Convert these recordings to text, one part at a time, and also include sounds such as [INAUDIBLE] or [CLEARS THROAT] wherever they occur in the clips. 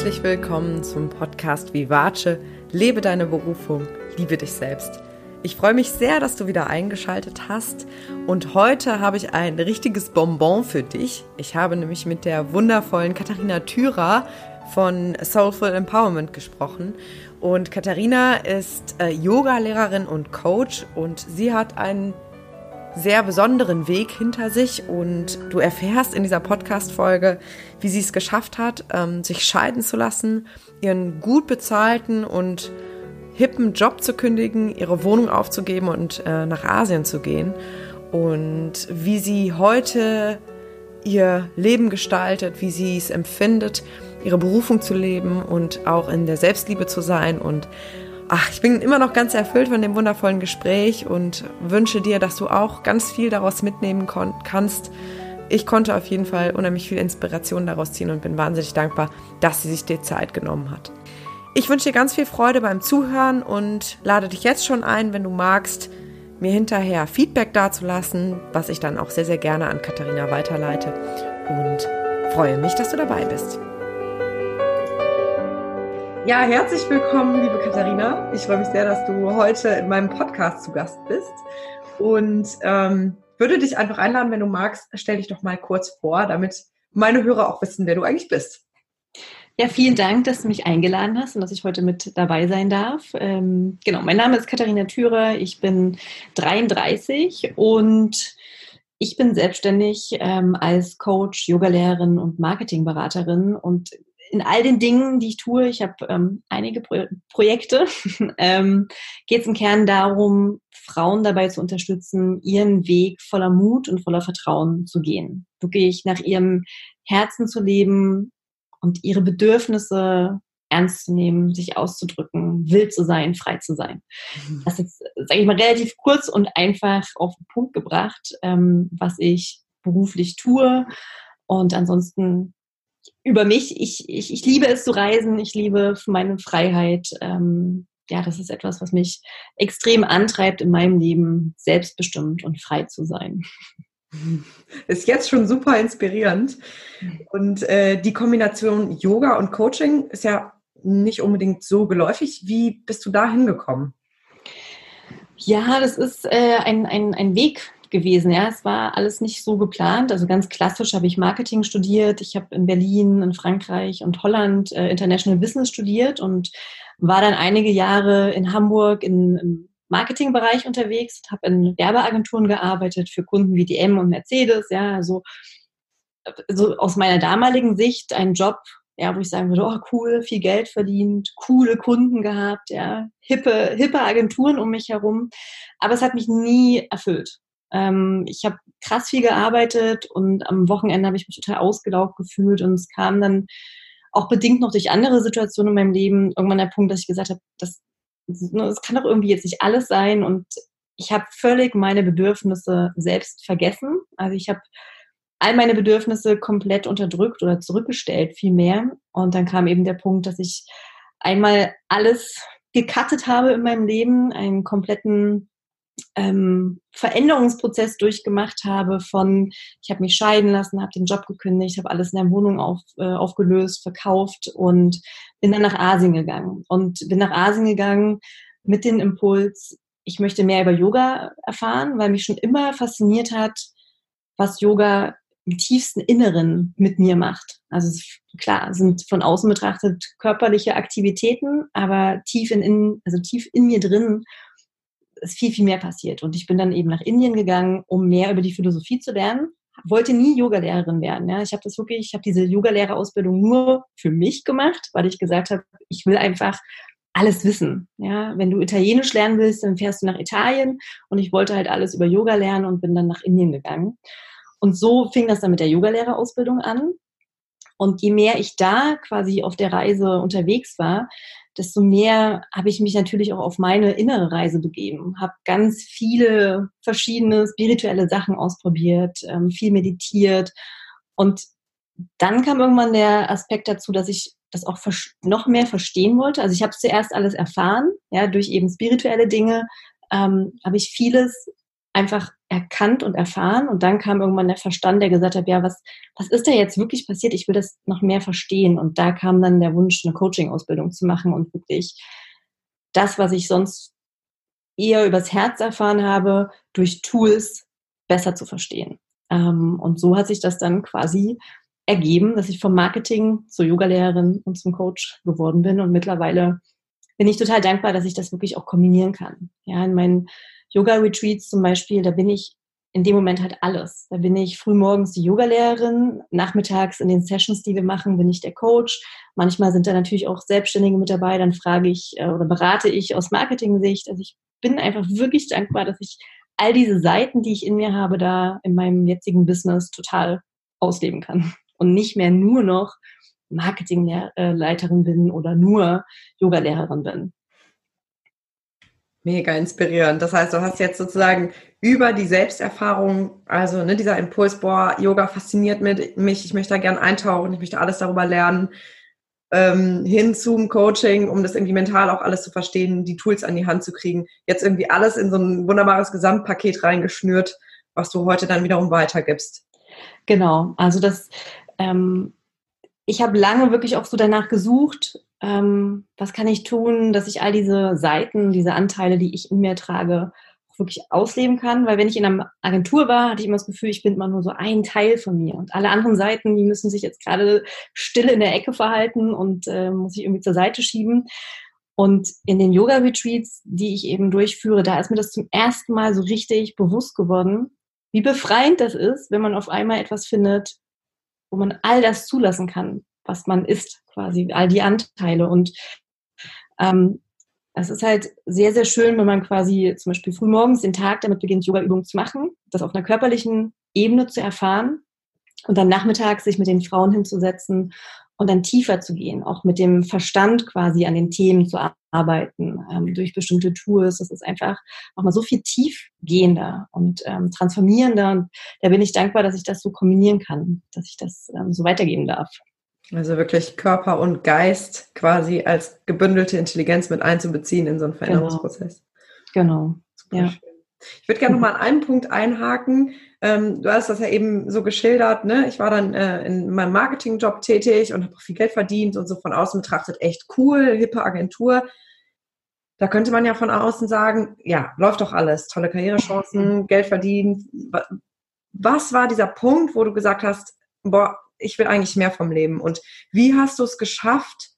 Herzlich willkommen zum Podcast Vivace. Lebe deine Berufung, liebe dich selbst. Ich freue mich sehr, dass du wieder eingeschaltet hast und heute habe ich ein richtiges Bonbon für dich. Ich habe nämlich mit der wundervollen Katharina Thürer von Soulful Empowerment gesprochen und Katharina ist äh, Yoga-Lehrerin und Coach und sie hat einen sehr besonderen Weg hinter sich. Und du erfährst in dieser Podcast-Folge, wie sie es geschafft hat, ähm, sich scheiden zu lassen, ihren gut bezahlten und hippen Job zu kündigen, ihre Wohnung aufzugeben und äh, nach Asien zu gehen. Und wie sie heute ihr Leben gestaltet, wie sie es empfindet, ihre Berufung zu leben und auch in der Selbstliebe zu sein und ach, ich bin immer noch ganz erfüllt von dem wundervollen Gespräch und wünsche dir, dass du auch ganz viel daraus mitnehmen kannst. Ich konnte auf jeden Fall unheimlich viel Inspiration daraus ziehen und bin wahnsinnig dankbar, dass sie sich dir Zeit genommen hat. Ich wünsche dir ganz viel Freude beim Zuhören und lade dich jetzt schon ein, wenn du magst, mir hinterher Feedback dazulassen, was ich dann auch sehr, sehr gerne an Katharina weiterleite und freue mich, dass du dabei bist. Ja, herzlich willkommen, liebe Katharina. Ich freue mich sehr, dass du heute in meinem Podcast zu Gast bist und ähm, würde dich einfach einladen, wenn du magst, stell dich doch mal kurz vor, damit meine Hörer auch wissen, wer du eigentlich bist. Ja, vielen Dank, dass du mich eingeladen hast und dass ich heute mit dabei sein darf. Ähm, genau, mein Name ist Katharina Thürer, ich bin 33 und ich bin selbstständig ähm, als Coach, Yogalehrerin und Marketingberaterin und in all den Dingen, die ich tue, ich habe ähm, einige Pro Projekte, [LAUGHS] ähm, geht es im Kern darum, Frauen dabei zu unterstützen, ihren Weg voller Mut und voller Vertrauen zu gehen. Wirklich nach ihrem Herzen zu leben und ihre Bedürfnisse ernst zu nehmen, sich auszudrücken, wild zu sein, frei zu sein. Mhm. Das ist, sage ich mal, relativ kurz und einfach auf den Punkt gebracht, ähm, was ich beruflich tue. Und ansonsten über mich. Ich, ich, ich liebe es zu reisen, ich liebe meine Freiheit. Ähm, ja, das ist etwas, was mich extrem antreibt in meinem Leben, selbstbestimmt und frei zu sein. [LAUGHS] Ist jetzt schon super inspirierend. Und äh, die Kombination Yoga und Coaching ist ja nicht unbedingt so geläufig. Wie bist du da hingekommen? Ja, das ist äh, ein, ein, ein Weg, gewesen. Ja, es war alles nicht so geplant. Also ganz klassisch habe ich Marketing studiert. Ich habe in Berlin, in Frankreich und Holland äh, International Business studiert und war dann einige Jahre in Hamburg in, im Marketingbereich unterwegs, habe in Werbeagenturen gearbeitet für Kunden wie DM und Mercedes. Ja, also so aus meiner damaligen Sicht ein Job, ja, wo ich sagen würde, oh cool, viel Geld verdient, coole Kunden gehabt, ja, hippe, hippe Agenturen um mich herum. Aber es hat mich nie erfüllt. Ähm, ich habe krass viel gearbeitet und am Wochenende habe ich mich total ausgelaugt gefühlt und es kam dann auch bedingt noch durch andere Situationen in meinem Leben irgendwann der Punkt, dass ich gesagt habe, das, ne, das kann doch irgendwie jetzt nicht alles sein und ich habe völlig meine Bedürfnisse selbst vergessen. Also ich habe all meine Bedürfnisse komplett unterdrückt oder zurückgestellt, viel mehr. Und dann kam eben der Punkt, dass ich einmal alles gekattet habe in meinem Leben, einen kompletten ähm, Veränderungsprozess durchgemacht habe von, ich habe mich scheiden lassen, habe den Job gekündigt, habe alles in der Wohnung auf, äh, aufgelöst, verkauft und bin dann nach Asien gegangen. Und bin nach Asien gegangen mit dem Impuls, ich möchte mehr über Yoga erfahren, weil mich schon immer fasziniert hat, was Yoga im tiefsten Inneren mit mir macht. Also klar, sind von außen betrachtet körperliche Aktivitäten, aber tief in, in also tief in mir drin ist viel, viel mehr passiert. Und ich bin dann eben nach Indien gegangen, um mehr über die Philosophie zu lernen. Wollte nie Yogalehrerin werden. Ja. Ich habe das wirklich, ich habe diese Yogalehrerausbildung nur für mich gemacht, weil ich gesagt habe, ich will einfach alles wissen. Ja, wenn du Italienisch lernen willst, dann fährst du nach Italien und ich wollte halt alles über Yoga lernen und bin dann nach Indien gegangen. Und so fing das dann mit der Yogalehrerausbildung an. Und je mehr ich da quasi auf der Reise unterwegs war, desto mehr habe ich mich natürlich auch auf meine innere Reise begeben, habe ganz viele verschiedene spirituelle Sachen ausprobiert, ähm, viel meditiert und dann kam irgendwann der Aspekt dazu, dass ich das auch noch mehr verstehen wollte. Also ich habe zuerst alles erfahren, ja, durch eben spirituelle Dinge ähm, habe ich vieles einfach erkannt und erfahren. Und dann kam irgendwann der Verstand, der gesagt hat, ja, was, was ist da jetzt wirklich passiert? Ich will das noch mehr verstehen. Und da kam dann der Wunsch, eine Coaching-Ausbildung zu machen und wirklich das, was ich sonst eher übers Herz erfahren habe, durch Tools besser zu verstehen. Ähm, und so hat sich das dann quasi ergeben, dass ich vom Marketing zur Yogalehrerin und zum Coach geworden bin. Und mittlerweile bin ich total dankbar, dass ich das wirklich auch kombinieren kann. Ja, in meinen Yoga-Retreats zum Beispiel, da bin ich in dem Moment halt alles. Da bin ich frühmorgens die Yogalehrerin, nachmittags in den Sessions, die wir machen, bin ich der Coach. Manchmal sind da natürlich auch Selbstständige mit dabei, dann frage ich äh, oder berate ich aus Marketing-Sicht. Also ich bin einfach wirklich dankbar, dass ich all diese Seiten, die ich in mir habe, da in meinem jetzigen Business total ausleben kann und nicht mehr nur noch Marketingleiterin bin oder nur Yogalehrerin bin. Mega inspirierend. Das heißt, du hast jetzt sozusagen über die Selbsterfahrung, also ne, dieser Impuls, boah, Yoga fasziniert mich, ich möchte da gern eintauchen, ich möchte alles darüber lernen, ähm, hin zum Coaching, um das irgendwie mental auch alles zu verstehen, die Tools an die Hand zu kriegen. Jetzt irgendwie alles in so ein wunderbares Gesamtpaket reingeschnürt, was du heute dann wiederum weitergibst. Genau, also das, ähm, ich habe lange wirklich auch so danach gesucht, ähm, was kann ich tun, dass ich all diese Seiten, diese Anteile, die ich in mir trage, auch wirklich ausleben kann. Weil wenn ich in einer Agentur war, hatte ich immer das Gefühl, ich bin immer nur so ein Teil von mir. Und alle anderen Seiten, die müssen sich jetzt gerade still in der Ecke verhalten und äh, muss ich irgendwie zur Seite schieben. Und in den Yoga-Retreats, die ich eben durchführe, da ist mir das zum ersten Mal so richtig bewusst geworden, wie befreiend das ist, wenn man auf einmal etwas findet, wo man all das zulassen kann, was man ist, quasi, all die Anteile. Und ähm, es ist halt sehr, sehr schön, wenn man quasi zum Beispiel frühmorgens den Tag damit beginnt, Yoga-Übungen zu machen, das auf einer körperlichen Ebene zu erfahren und dann nachmittags sich mit den Frauen hinzusetzen und dann tiefer zu gehen, auch mit dem Verstand quasi an den Themen zu arbeiten, ähm, durch bestimmte Tools. Das ist einfach nochmal so viel tiefgehender und ähm, transformierender. Und da bin ich dankbar, dass ich das so kombinieren kann, dass ich das ähm, so weitergeben darf. Also wirklich Körper und Geist quasi als gebündelte Intelligenz mit einzubeziehen in so einen Veränderungsprozess. Genau. genau. Ja. Ich würde gerne nochmal an einen Punkt einhaken. Ähm, du hast das ja eben so geschildert, ne? Ich war dann äh, in meinem Marketingjob tätig und habe viel Geld verdient und so von außen betrachtet echt cool, hippe Agentur. Da könnte man ja von außen sagen, ja, läuft doch alles, tolle Karrierechancen, Geld verdient. Was war dieser Punkt, wo du gesagt hast, boah, ich will eigentlich mehr vom Leben? Und wie hast du es geschafft,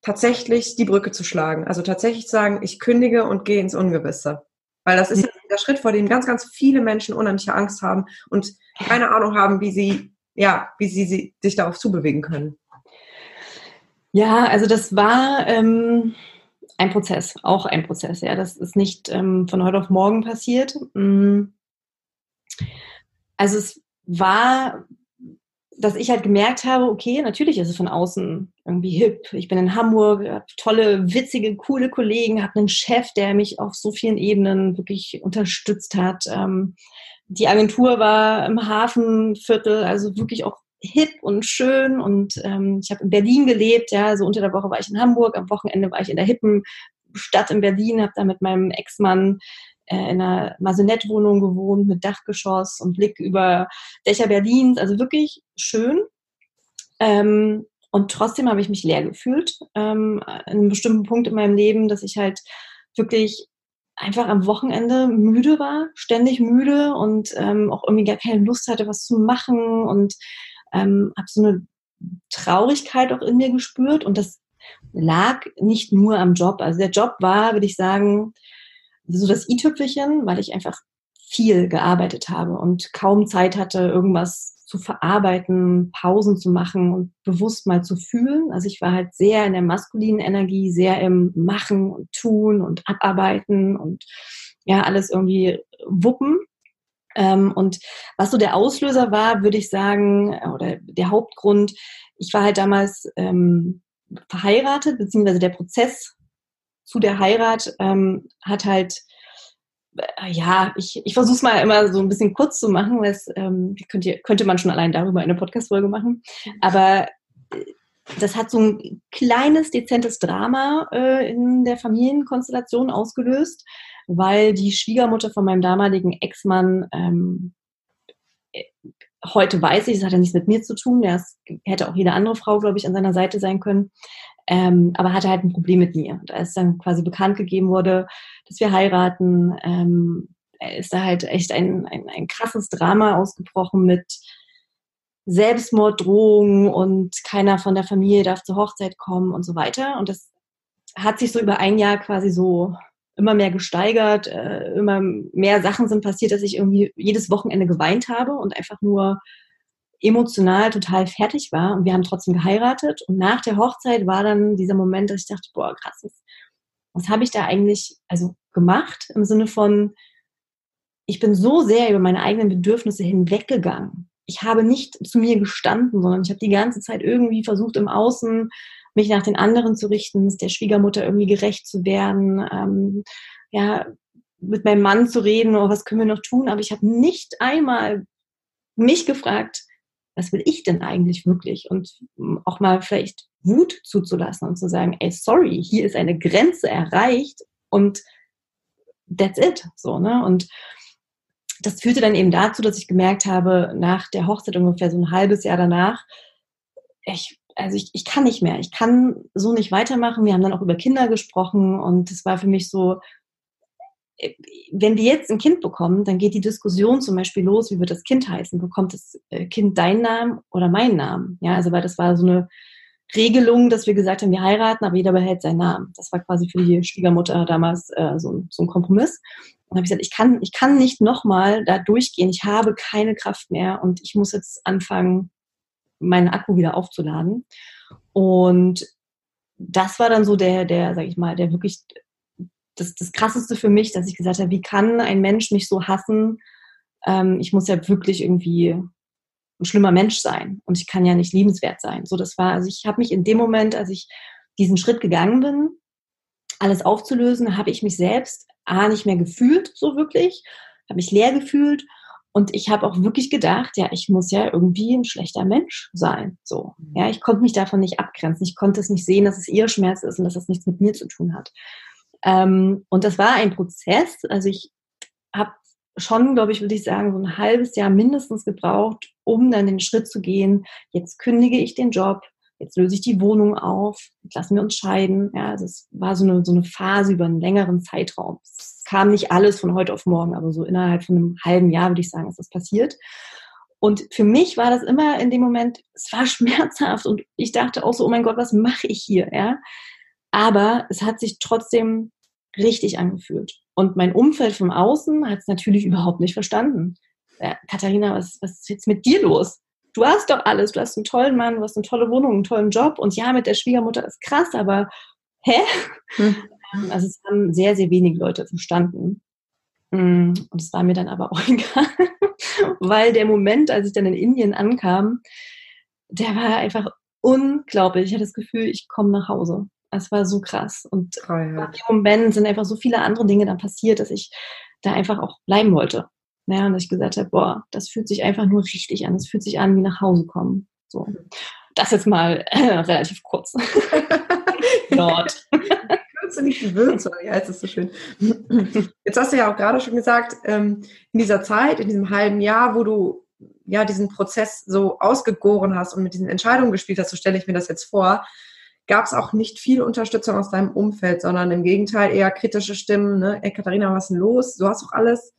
tatsächlich die Brücke zu schlagen? Also tatsächlich zu sagen, ich kündige und gehe ins Ungewisse. Weil das ist ja der Schritt, vor dem ganz, ganz viele Menschen unheimliche Angst haben und keine Ahnung haben, wie sie, ja, wie sie, sie sich darauf zubewegen können. Ja, also das war ähm, ein Prozess, auch ein Prozess, ja. Das ist nicht ähm, von heute auf morgen passiert. Mm. Also es war dass ich halt gemerkt habe, okay, natürlich ist es von außen irgendwie hip. Ich bin in Hamburg, habe tolle, witzige, coole Kollegen, habe einen Chef, der mich auf so vielen Ebenen wirklich unterstützt hat. Ähm, die Agentur war im Hafenviertel, also wirklich auch hip und schön. Und ähm, ich habe in Berlin gelebt, ja, also unter der Woche war ich in Hamburg, am Wochenende war ich in der hippen Stadt in Berlin, habe da mit meinem Ex-Mann äh, in einer Masonettwohnung gewohnt mit Dachgeschoss und Blick über Dächer Berlins. Also wirklich schön. Ähm, und trotzdem habe ich mich leer gefühlt. Ähm, an einem bestimmten Punkt in meinem Leben, dass ich halt wirklich einfach am Wochenende müde war, ständig müde und ähm, auch irgendwie gar keine Lust hatte, was zu machen und ähm, habe so eine Traurigkeit auch in mir gespürt und das lag nicht nur am Job. Also der Job war, würde ich sagen, so das i-Tüpfelchen, weil ich einfach viel gearbeitet habe und kaum Zeit hatte, irgendwas zu verarbeiten, Pausen zu machen und bewusst mal zu fühlen. Also ich war halt sehr in der maskulinen Energie, sehr im Machen und Tun und Abarbeiten und ja, alles irgendwie wuppen. Ähm, und was so der Auslöser war, würde ich sagen, oder der Hauptgrund, ich war halt damals ähm, verheiratet, beziehungsweise der Prozess zu der Heirat ähm, hat halt, äh, ja, ich, ich versuche es mal immer so ein bisschen kurz zu machen, weil es ähm, könnte, könnte man schon allein darüber eine Podcast-Folge machen. Aber äh, das hat so ein kleines, dezentes Drama äh, in der Familienkonstellation ausgelöst. weil die Schwiegermutter von meinem damaligen Ex-Mann ähm, äh, heute weiß ich, das hat ja nichts mit mir zu tun, das hätte auch jede andere Frau, glaube ich, an seiner Seite sein können, ähm, aber hatte halt ein Problem mit mir. Und als dann quasi bekannt gegeben wurde, dass wir heiraten, ähm, ist da halt echt ein, ein, ein krasses Drama ausgebrochen mit Selbstmorddrohungen und keiner von der Familie darf zur Hochzeit kommen und so weiter. Und das hat sich so über ein Jahr quasi so immer mehr gesteigert, äh, immer mehr Sachen sind passiert, dass ich irgendwie jedes Wochenende geweint habe und einfach nur emotional total fertig war. Und wir haben trotzdem geheiratet. Und nach der Hochzeit war dann dieser Moment, dass ich dachte, boah, krass, was, was habe ich da eigentlich also gemacht? Im Sinne von, ich bin so sehr über meine eigenen Bedürfnisse hinweggegangen. Ich habe nicht zu mir gestanden, sondern ich habe die ganze Zeit irgendwie versucht, im Außen mich nach den anderen zu richten, der Schwiegermutter irgendwie gerecht zu werden, ähm, ja, mit meinem Mann zu reden, oh, was können wir noch tun, aber ich habe nicht einmal mich gefragt, was will ich denn eigentlich wirklich? Und auch mal vielleicht Wut zuzulassen und zu sagen, ey, sorry, hier ist eine Grenze erreicht und that's it. So, ne? Und das führte dann eben dazu, dass ich gemerkt habe, nach der Hochzeit ungefähr so ein halbes Jahr danach, ich also ich, ich kann nicht mehr, ich kann so nicht weitermachen. Wir haben dann auch über Kinder gesprochen und es war für mich so, wenn wir jetzt ein Kind bekommen, dann geht die Diskussion zum Beispiel los, wie wird das Kind heißen? Bekommt das äh, Kind deinen Namen oder meinen Namen? Ja, also weil das war so eine Regelung, dass wir gesagt haben, wir heiraten, aber jeder behält seinen Namen. Das war quasi für die Schwiegermutter damals äh, so, so ein Kompromiss. Und habe ich gesagt, ich kann, ich kann nicht nochmal da durchgehen. Ich habe keine Kraft mehr und ich muss jetzt anfangen, meinen Akku wieder aufzuladen. Und das war dann so der, der, sag ich mal, der wirklich das, das krasseste für mich, dass ich gesagt habe, wie kann ein Mensch mich so hassen? Ähm, ich muss ja wirklich irgendwie ein schlimmer Mensch sein und ich kann ja nicht liebenswert sein. So, das war, also ich habe mich in dem Moment, als ich diesen Schritt gegangen bin, alles aufzulösen, habe ich mich selbst A nicht mehr gefühlt, so wirklich, habe mich leer gefühlt und ich habe auch wirklich gedacht, ja, ich muss ja irgendwie ein schlechter Mensch sein. So, mhm. ja, ich konnte mich davon nicht abgrenzen. Ich konnte es nicht sehen, dass es ihr Schmerz ist und dass das nichts mit mir zu tun hat. Ähm, und das war ein Prozess. Also ich habe schon, glaube ich, würde ich sagen, so ein halbes Jahr mindestens gebraucht, um dann den Schritt zu gehen. Jetzt kündige ich den Job. Jetzt löse ich die Wohnung auf. Jetzt lassen wir uns scheiden. Ja, also es war so eine, so eine Phase über einen längeren Zeitraum. Es kam nicht alles von heute auf morgen, aber so innerhalb von einem halben Jahr würde ich sagen, ist das passiert. Und für mich war das immer in dem Moment, es war [LAUGHS] schmerzhaft und ich dachte auch so, oh mein Gott, was mache ich hier, ja? Aber es hat sich trotzdem richtig angefühlt. Und mein Umfeld vom Außen hat es natürlich überhaupt nicht verstanden. Ja, Katharina, was, was ist jetzt mit dir los? Du hast doch alles, du hast einen tollen Mann, du hast eine tolle Wohnung, einen tollen Job und ja, mit der Schwiegermutter ist krass, aber hä? Hm. Also es haben sehr, sehr wenig Leute verstanden. Mm, und es war mir dann aber [LAUGHS] auch egal, weil der Moment, als ich dann in Indien ankam, der war einfach unglaublich. Ich hatte das Gefühl, ich komme nach Hause. Es war so krass. Und in dem Moment sind einfach so viele andere Dinge dann passiert, dass ich da einfach auch bleiben wollte. Ja, und ich gesagt habe, boah, das fühlt sich einfach nur richtig an. Es fühlt sich an wie nach Hause kommen. So. Das jetzt mal äh, relativ kurz. [LAUGHS] Dort. Kürze nicht die Würze, ja, jetzt ist so schön. Jetzt hast du ja auch gerade schon gesagt, ähm, in dieser Zeit, in diesem halben Jahr, wo du ja diesen Prozess so ausgegoren hast und mit diesen Entscheidungen gespielt hast, so stelle ich mir das jetzt vor, gab es auch nicht viel Unterstützung aus deinem Umfeld, sondern im Gegenteil eher kritische Stimmen, ne? Ey, Katharina, was ist denn los? Du hast doch alles.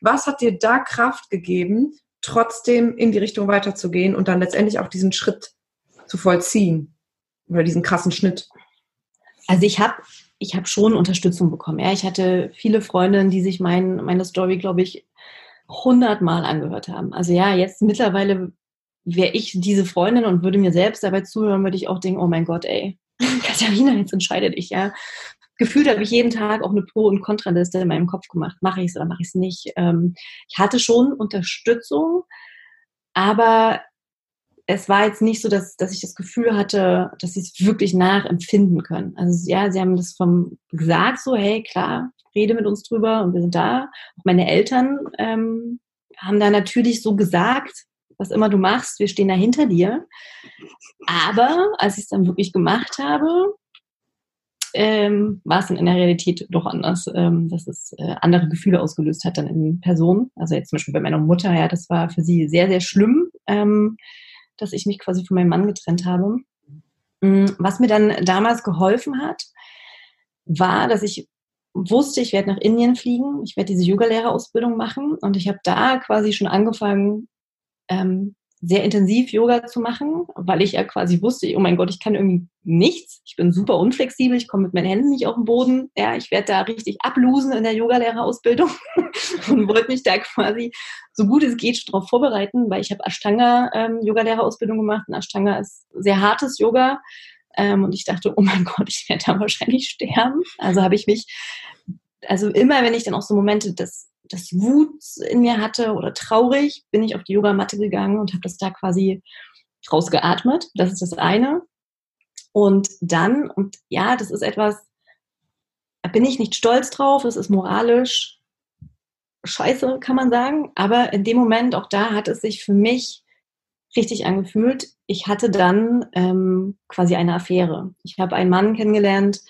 Was hat dir da Kraft gegeben, trotzdem in die Richtung weiterzugehen und dann letztendlich auch diesen Schritt zu vollziehen? Oder diesen krassen Schnitt? Also ich habe ich habe schon Unterstützung bekommen. Ja, ich hatte viele Freundinnen, die sich mein, meine Story, glaube ich, hundertmal angehört haben. Also ja, jetzt mittlerweile wäre ich diese Freundin und würde mir selbst dabei zuhören, würde ich auch denken, oh mein Gott, ey, [LAUGHS] Katharina, jetzt entscheide dich, ja. Gefühlt habe ich jeden Tag auch eine Pro- und Kontraliste in meinem Kopf gemacht. Mache ich es oder mache ich es nicht? Ähm, ich hatte schon Unterstützung, aber es war jetzt nicht so, dass, dass ich das Gefühl hatte, dass sie es wirklich nachempfinden können. Also ja, sie haben das vom gesagt, so, hey, klar, rede mit uns drüber und wir sind da. Auch meine Eltern ähm, haben da natürlich so gesagt, was immer du machst, wir stehen da hinter dir. Aber als ich es dann wirklich gemacht habe, ähm, war es dann in der Realität doch anders, ähm, dass es äh, andere Gefühle ausgelöst hat dann in Personen. Also jetzt zum Beispiel bei meiner Mutter, ja, das war für sie sehr, sehr schlimm, ähm, dass ich mich quasi von meinem Mann getrennt habe. Mm, was mir dann damals geholfen hat, war, dass ich wusste, ich werde nach Indien fliegen, ich werde diese Yogalehrerausbildung machen und ich habe da quasi schon angefangen, ähm, sehr intensiv Yoga zu machen, weil ich ja quasi wusste, oh mein Gott, ich kann irgendwie nichts. Ich bin super unflexibel, ich komme mit meinen Händen nicht auf den Boden. Ja, ich werde da richtig ablosen in der Yogalehrerausbildung [LAUGHS] und wollte mich da quasi so gut es geht darauf vorbereiten, weil ich habe Ashtanga ähm, Yogalehrerausbildung gemacht und Ashtanga ist sehr hartes Yoga. Ähm, und ich dachte, oh mein Gott, ich werde da wahrscheinlich sterben. Also habe ich mich, also immer, wenn ich dann auch so Momente des das Wut in mir hatte oder traurig, bin ich auf die Yogamatte gegangen und habe das da quasi rausgeatmet. Das ist das eine. Und dann, und ja, das ist etwas, da bin ich nicht stolz drauf, es ist moralisch scheiße, kann man sagen. Aber in dem Moment, auch da hat es sich für mich richtig angefühlt. Ich hatte dann ähm, quasi eine Affäre. Ich habe einen Mann kennengelernt,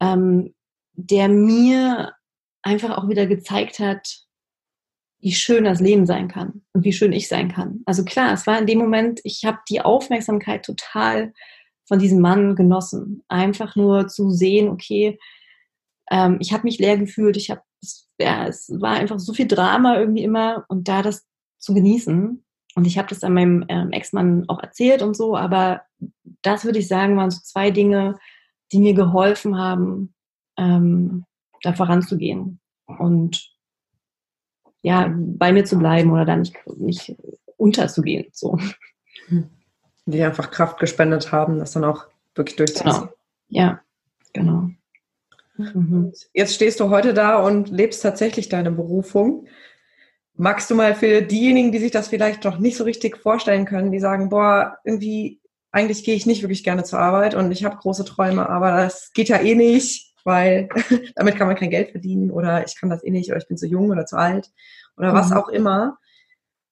ähm, der mir einfach auch wieder gezeigt hat, wie schön das Leben sein kann und wie schön ich sein kann. Also klar, es war in dem Moment, ich habe die Aufmerksamkeit total von diesem Mann genossen. Einfach nur zu sehen, okay, ähm, ich habe mich leer gefühlt, ich habe, ja, es war einfach so viel Drama irgendwie immer und da das zu genießen. Und ich habe das an meinem ähm, Ex-Mann auch erzählt und so, aber das würde ich sagen, waren so zwei Dinge, die mir geholfen haben, ähm, da voranzugehen und ja, bei mir zu bleiben oder da nicht, nicht unterzugehen. So. Die einfach Kraft gespendet haben, das dann auch wirklich durchzuziehen. Genau. Ja, genau. Mhm. Jetzt stehst du heute da und lebst tatsächlich deine Berufung. Magst du mal für diejenigen, die sich das vielleicht noch nicht so richtig vorstellen können, die sagen, boah, irgendwie, eigentlich gehe ich nicht wirklich gerne zur Arbeit und ich habe große Träume, aber das geht ja eh nicht weil [LAUGHS] damit kann man kein Geld verdienen oder ich kann das eh nicht oder ich bin zu jung oder zu alt oder was mhm. auch immer.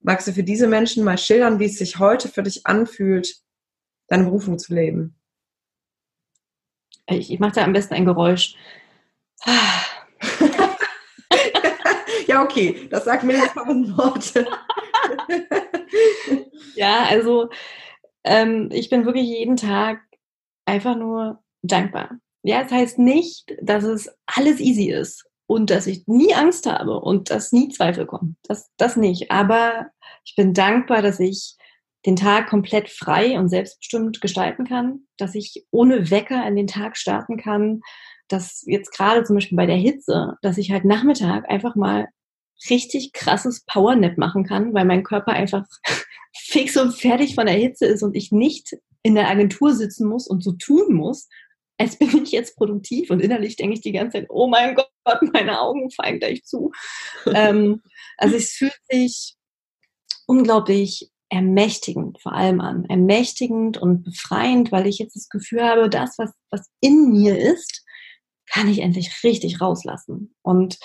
Magst du für diese Menschen mal schildern, wie es sich heute für dich anfühlt, deine Berufung zu leben? Ich, ich mache da am besten ein Geräusch. [LAUGHS] ja, okay, das sagt mir jetzt tausend Worte. [LAUGHS] ja, also ähm, ich bin wirklich jeden Tag einfach nur dankbar. Ja, es das heißt nicht, dass es alles easy ist und dass ich nie Angst habe und dass nie Zweifel kommen. Das, das nicht. Aber ich bin dankbar, dass ich den Tag komplett frei und selbstbestimmt gestalten kann, dass ich ohne Wecker in den Tag starten kann, dass jetzt gerade zum Beispiel bei der Hitze, dass ich halt Nachmittag einfach mal richtig krasses Powernap machen kann, weil mein Körper einfach [LAUGHS] fix und fertig von der Hitze ist und ich nicht in der Agentur sitzen muss und so tun muss, als bin ich jetzt produktiv und innerlich denke ich die ganze Zeit, oh mein Gott, [LAUGHS] meine Augen fallen gleich zu. ähm, also es fühlt sich unglaublich ermächtigend vor allem an. Ermächtigend und befreiend, weil ich jetzt das Gefühl habe, das, was, was in mir ist, kann ich endlich richtig rauslassen. Und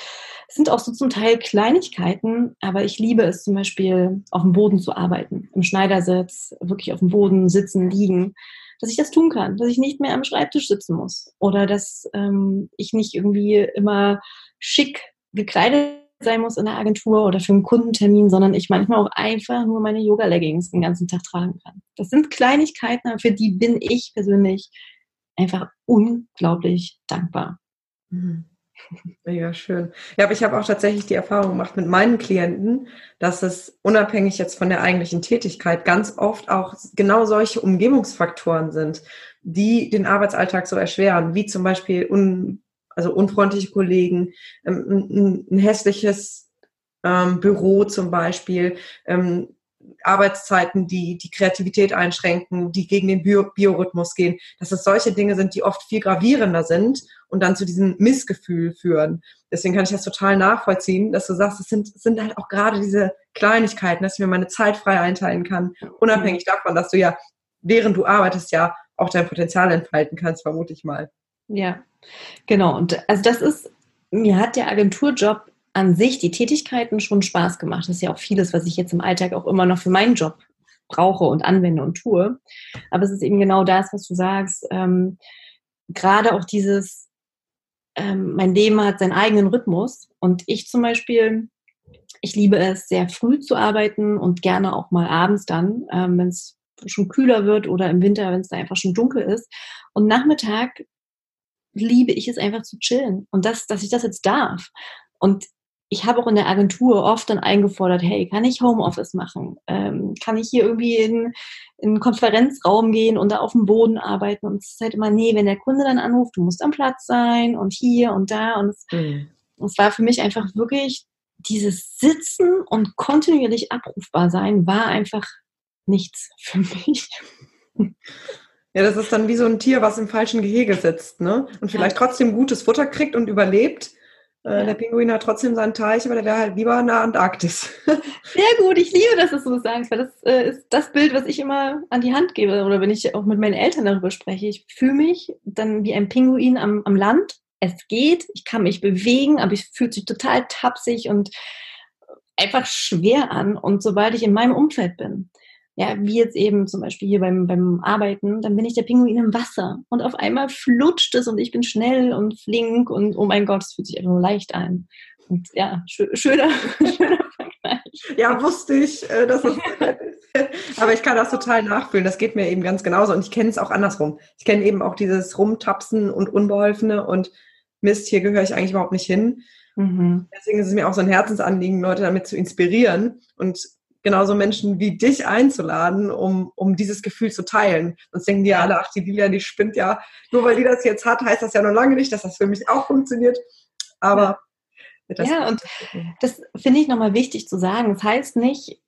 es sind auch so zum Teil Kleinigkeiten, aber ich liebe es zum Beispiel, auf dem Boden zu arbeiten, im Schneidersitz, wirklich auf dem Boden sitzen, liegen dass ich das tun kann, dass ich nicht mehr am Schreibtisch sitzen muss oder dass ähm, ich nicht irgendwie immer schick gekleidet sein muss in der Agentur oder für einen Kundentermin, sondern ich manchmal auch einfach nur meine Yoga-Leggings den ganzen Tag tragen kann. Das sind Kleinigkeiten, für die bin ich persönlich einfach unglaublich dankbar. Mhm. Mega schön. Ja, aber ich habe auch tatsächlich die Erfahrung gemacht mit meinen Klienten, dass es unabhängig jetzt von der eigentlichen Tätigkeit ganz oft auch genau solche Umgebungsfaktoren sind, die den Arbeitsalltag so erschweren, wie zum Beispiel un, also unfreundliche Kollegen, ähm, ein, ein, hässliches ähm, Büro zum Beispiel, ähm, Arbeitszeiten, die die Kreativität einschränken, die gegen den Bio Biorhythmus gehen, dass es solche Dinge sind, die oft viel gravierender sind und dann zu diesem Missgefühl führen. Deswegen kann ich das total nachvollziehen, dass du sagst, es sind, sind halt auch gerade diese Kleinigkeiten, dass ich mir meine Zeit frei einteilen kann, unabhängig davon, dass du ja, während du arbeitest, ja auch dein Potenzial entfalten kannst, vermute ich mal. Ja, genau. Und also das ist, mir hat der Agenturjob an sich die Tätigkeiten schon Spaß gemacht. Das ist ja auch vieles, was ich jetzt im Alltag auch immer noch für meinen Job brauche und anwende und tue. Aber es ist eben genau das, was du sagst. Ähm, gerade auch dieses, ähm, mein Leben hat seinen eigenen Rhythmus und ich zum Beispiel, ich liebe es, sehr früh zu arbeiten und gerne auch mal abends dann, ähm, wenn es schon kühler wird oder im Winter, wenn es da einfach schon dunkel ist. Und Nachmittag liebe ich es einfach zu chillen und das, dass ich das jetzt darf. Und ich habe auch in der Agentur oft dann eingefordert, hey, kann ich Homeoffice machen? Ähm, kann ich hier irgendwie in, in einen Konferenzraum gehen und da auf dem Boden arbeiten? Und es ist halt immer, nee, wenn der Kunde dann anruft, du musst am Platz sein und hier und da. Und es, mhm. es war für mich einfach wirklich dieses Sitzen und kontinuierlich abrufbar sein war einfach nichts für mich. Ja, das ist dann wie so ein Tier, was im falschen Gehege sitzt, ne? Und vielleicht trotzdem gutes Futter kriegt und überlebt. Äh, ja. Der Pinguin hat trotzdem seinen Teich, aber der wäre halt lieber in der Antarktis. [LAUGHS] Sehr gut, ich liebe, dass du so sagst, weil das äh, ist das Bild, was ich immer an die Hand gebe oder wenn ich auch mit meinen Eltern darüber spreche. Ich fühle mich dann wie ein Pinguin am, am Land. Es geht, ich kann mich bewegen, aber ich fühle sich total tapsig und einfach schwer an. Und sobald ich in meinem Umfeld bin, ja, wie jetzt eben zum Beispiel hier beim, beim Arbeiten, dann bin ich der Pinguin im Wasser und auf einmal flutscht es und ich bin schnell und flink und oh mein Gott, es fühlt sich einfach nur leicht an. Und ja, schöner, [LAUGHS] schöner Vergleich. Ja, wusste ich, äh, dass es [LAUGHS] Aber ich kann das total nachfühlen. Das geht mir eben ganz genauso. Und ich kenne es auch andersrum. Ich kenne eben auch dieses Rumtapsen und Unbeholfene und Mist, hier gehöre ich eigentlich überhaupt nicht hin. Mhm. Deswegen ist es mir auch so ein Herzensanliegen, Leute damit zu inspirieren und genauso Menschen wie dich einzuladen, um, um dieses Gefühl zu teilen. Sonst denken die ja alle, ach, die Lilia, die spinnt ja. Nur weil die das jetzt hat, heißt das ja noch lange nicht, dass das für mich auch funktioniert. Aber ja, ja und das finde ich nochmal wichtig zu sagen. Das heißt nicht,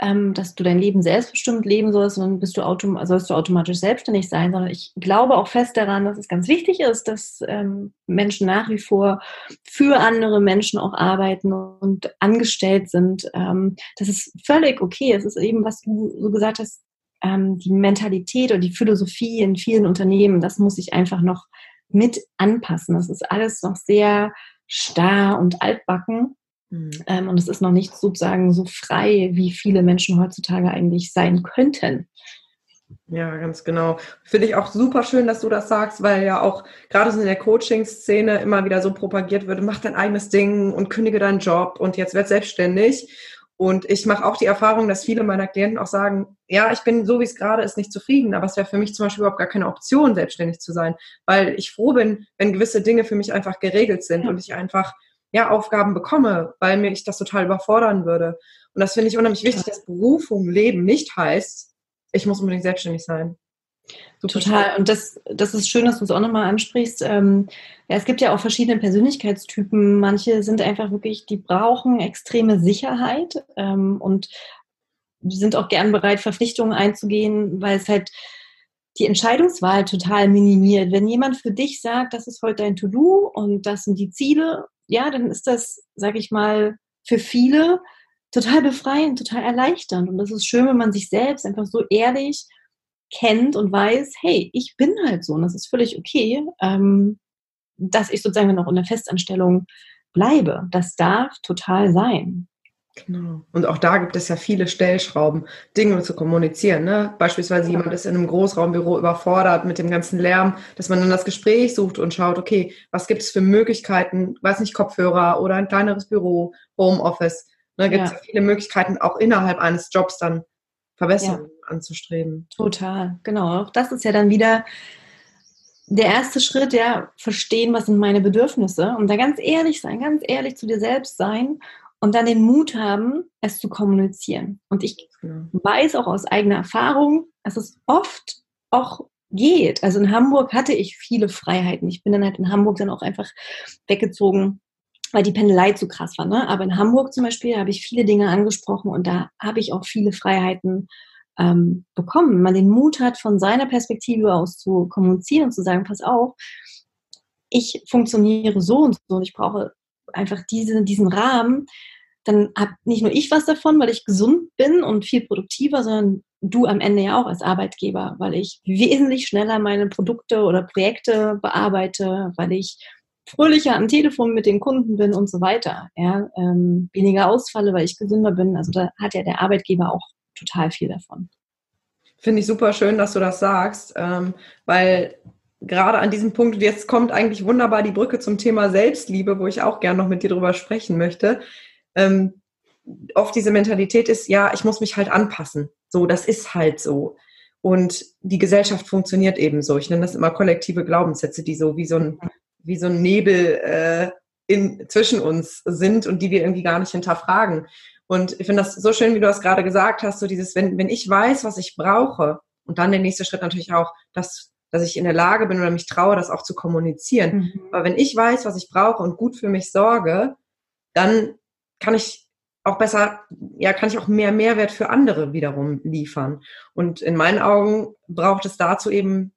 ähm, dass du dein Leben selbstbestimmt leben sollst, sondern bist du sollst du automatisch selbstständig sein, sondern ich glaube auch fest daran, dass es ganz wichtig ist, dass ähm, Menschen nach wie vor für andere Menschen auch arbeiten und angestellt sind. Ähm, das ist völlig okay. Es ist eben, was du so gesagt hast, ähm, die Mentalität oder die Philosophie in vielen Unternehmen, das muss sich einfach noch mit anpassen. Das ist alles noch sehr starr und altbacken. Mhm. Ähm, und es ist noch nicht sozusagen so frei, wie viele Menschen heutzutage eigentlich sein könnten. Ja, ganz genau. Finde ich auch super schön, dass du das sagst, weil ja auch gerade so in der Coaching-Szene immer wieder so propagiert wird, mach dein eigenes Ding und kündige deinen Job und jetzt werd selbstständig. Und ich mache auch die Erfahrung, dass viele meiner Klienten auch sagen, ja, ich bin so wie es gerade ist nicht zufrieden, aber es wäre für mich zum Beispiel überhaupt gar keine Option, selbstständig zu sein, weil ich froh bin, wenn gewisse Dinge für mich einfach geregelt sind ja. und ich einfach ja, Aufgaben bekomme, weil mir ich das total überfordern würde. Und das finde ich unheimlich wichtig, dass Berufung, Leben nicht heißt, ich muss unbedingt selbstständig sein. Super Total. Schön. Und das, das ist schön, dass du es auch nochmal ansprichst. Ähm, ja, es gibt ja auch verschiedene Persönlichkeitstypen. Manche sind einfach wirklich, die brauchen extreme Sicherheit ähm, und sind auch gern bereit, Verpflichtungen einzugehen, weil es halt die Entscheidungswahl total minimiert. Wenn jemand für dich sagt, das ist heute dein To-Do und das sind die Ziele ja, dann ist das, sage ich mal, für viele total befreiend, total erleichternd. Und das ist schön, wenn man sich selbst einfach so ehrlich kennt und weiß, hey, ich bin halt so und das ist völlig okay, ähm, dass ich sozusagen noch in der Festanstellung bleibe. Das darf total sein. Genau. Und auch da gibt es ja viele Stellschrauben, Dinge zu kommunizieren. Ne? Beispielsweise jemand ist in einem Großraumbüro überfordert mit dem ganzen Lärm, dass man dann das Gespräch sucht und schaut, okay, was gibt es für Möglichkeiten, weiß nicht, Kopfhörer oder ein kleineres Büro, Homeoffice. Ne? Gibt es ja. ja. viele Möglichkeiten, auch innerhalb eines Jobs dann Verbesserungen ja. anzustreben. Total, genau. Auch das ist ja dann wieder der erste Schritt, ja, verstehen, was sind meine Bedürfnisse und da ganz ehrlich sein, ganz ehrlich zu dir selbst sein und dann den Mut haben, es zu kommunizieren. Und ich ja. weiß auch aus eigener Erfahrung, dass es oft auch geht. Also in Hamburg hatte ich viele Freiheiten. Ich bin dann halt in Hamburg dann auch einfach weggezogen, weil die Pendelei zu krass war. Ne? Aber in Hamburg zum Beispiel habe ich viele Dinge angesprochen und da habe ich auch viele Freiheiten ähm, bekommen. Wenn man den Mut hat, von seiner Perspektive aus zu kommunizieren und zu sagen, pass auf, ich funktioniere so und so und ich brauche einfach diese, diesen Rahmen, dann habe nicht nur ich was davon, weil ich gesund bin und viel produktiver, sondern du am Ende ja auch als Arbeitgeber, weil ich wesentlich schneller meine Produkte oder Projekte bearbeite, weil ich fröhlicher am Telefon mit den Kunden bin und so weiter. Ja, ähm, weniger Ausfalle, weil ich gesünder bin. Also da hat ja der Arbeitgeber auch total viel davon. Finde ich super schön, dass du das sagst, ähm, weil gerade an diesem Punkt, jetzt kommt eigentlich wunderbar die Brücke zum Thema Selbstliebe, wo ich auch gerne noch mit dir drüber sprechen möchte. Ähm, oft diese Mentalität ist, ja, ich muss mich halt anpassen. So, das ist halt so. Und die Gesellschaft funktioniert eben so. Ich nenne das immer kollektive Glaubenssätze, die so wie so ein, wie so ein Nebel äh, in, zwischen uns sind und die wir irgendwie gar nicht hinterfragen. Und ich finde das so schön, wie du das gerade gesagt hast, so dieses, wenn, wenn ich weiß, was ich brauche, und dann der nächste Schritt natürlich auch, dass, dass ich in der Lage bin oder mich traue, das auch zu kommunizieren. Mhm. Aber wenn ich weiß, was ich brauche und gut für mich sorge, dann kann ich auch besser, ja, kann ich auch mehr Mehrwert für andere wiederum liefern. Und in meinen Augen braucht es dazu eben,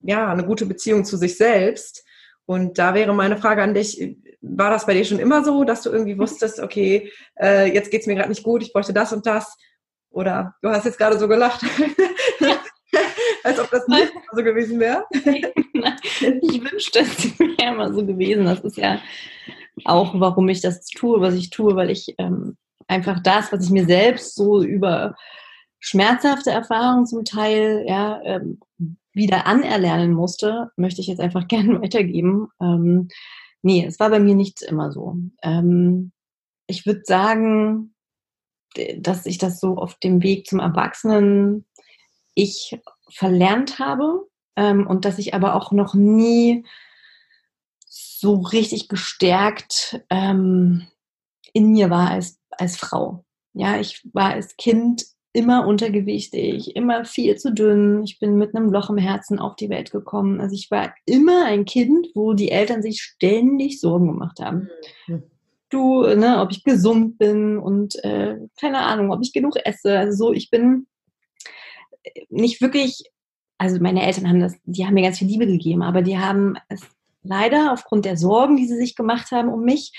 ja, eine gute Beziehung zu sich selbst. Und da wäre meine Frage an dich, war das bei dir schon immer so, dass du irgendwie wusstest, okay, äh, jetzt geht's mir gerade nicht gut, ich bräuchte das und das? Oder du hast jetzt gerade so gelacht, [LAUGHS] als ob das nicht so gewesen wäre. [LAUGHS] ich wünschte, es wäre immer so gewesen. Das ist ja auch, warum ich das tue, was ich tue, weil ich ähm, einfach das, was ich mir selbst so über schmerzhafte Erfahrungen zum Teil ja, ähm, wieder anerlernen musste, möchte ich jetzt einfach [LAUGHS] gerne weitergeben. Ähm, nee, es war bei mir nicht immer so. Ähm, ich würde sagen, dass ich das so auf dem Weg zum Erwachsenen ich verlernt habe ähm, und dass ich aber auch noch nie so richtig gestärkt ähm, in mir war als, als Frau. Ja, ich war als Kind immer untergewichtig, immer viel zu dünn. Ich bin mit einem Loch im Herzen auf die Welt gekommen. Also ich war immer ein Kind, wo die Eltern sich ständig Sorgen gemacht haben. Mhm. Du, ne, ob ich gesund bin und äh, keine Ahnung, ob ich genug esse. Also so, ich bin nicht wirklich, also meine Eltern haben das, die haben mir ganz viel Liebe gegeben, aber die haben es leider aufgrund der Sorgen, die sie sich gemacht haben um mich,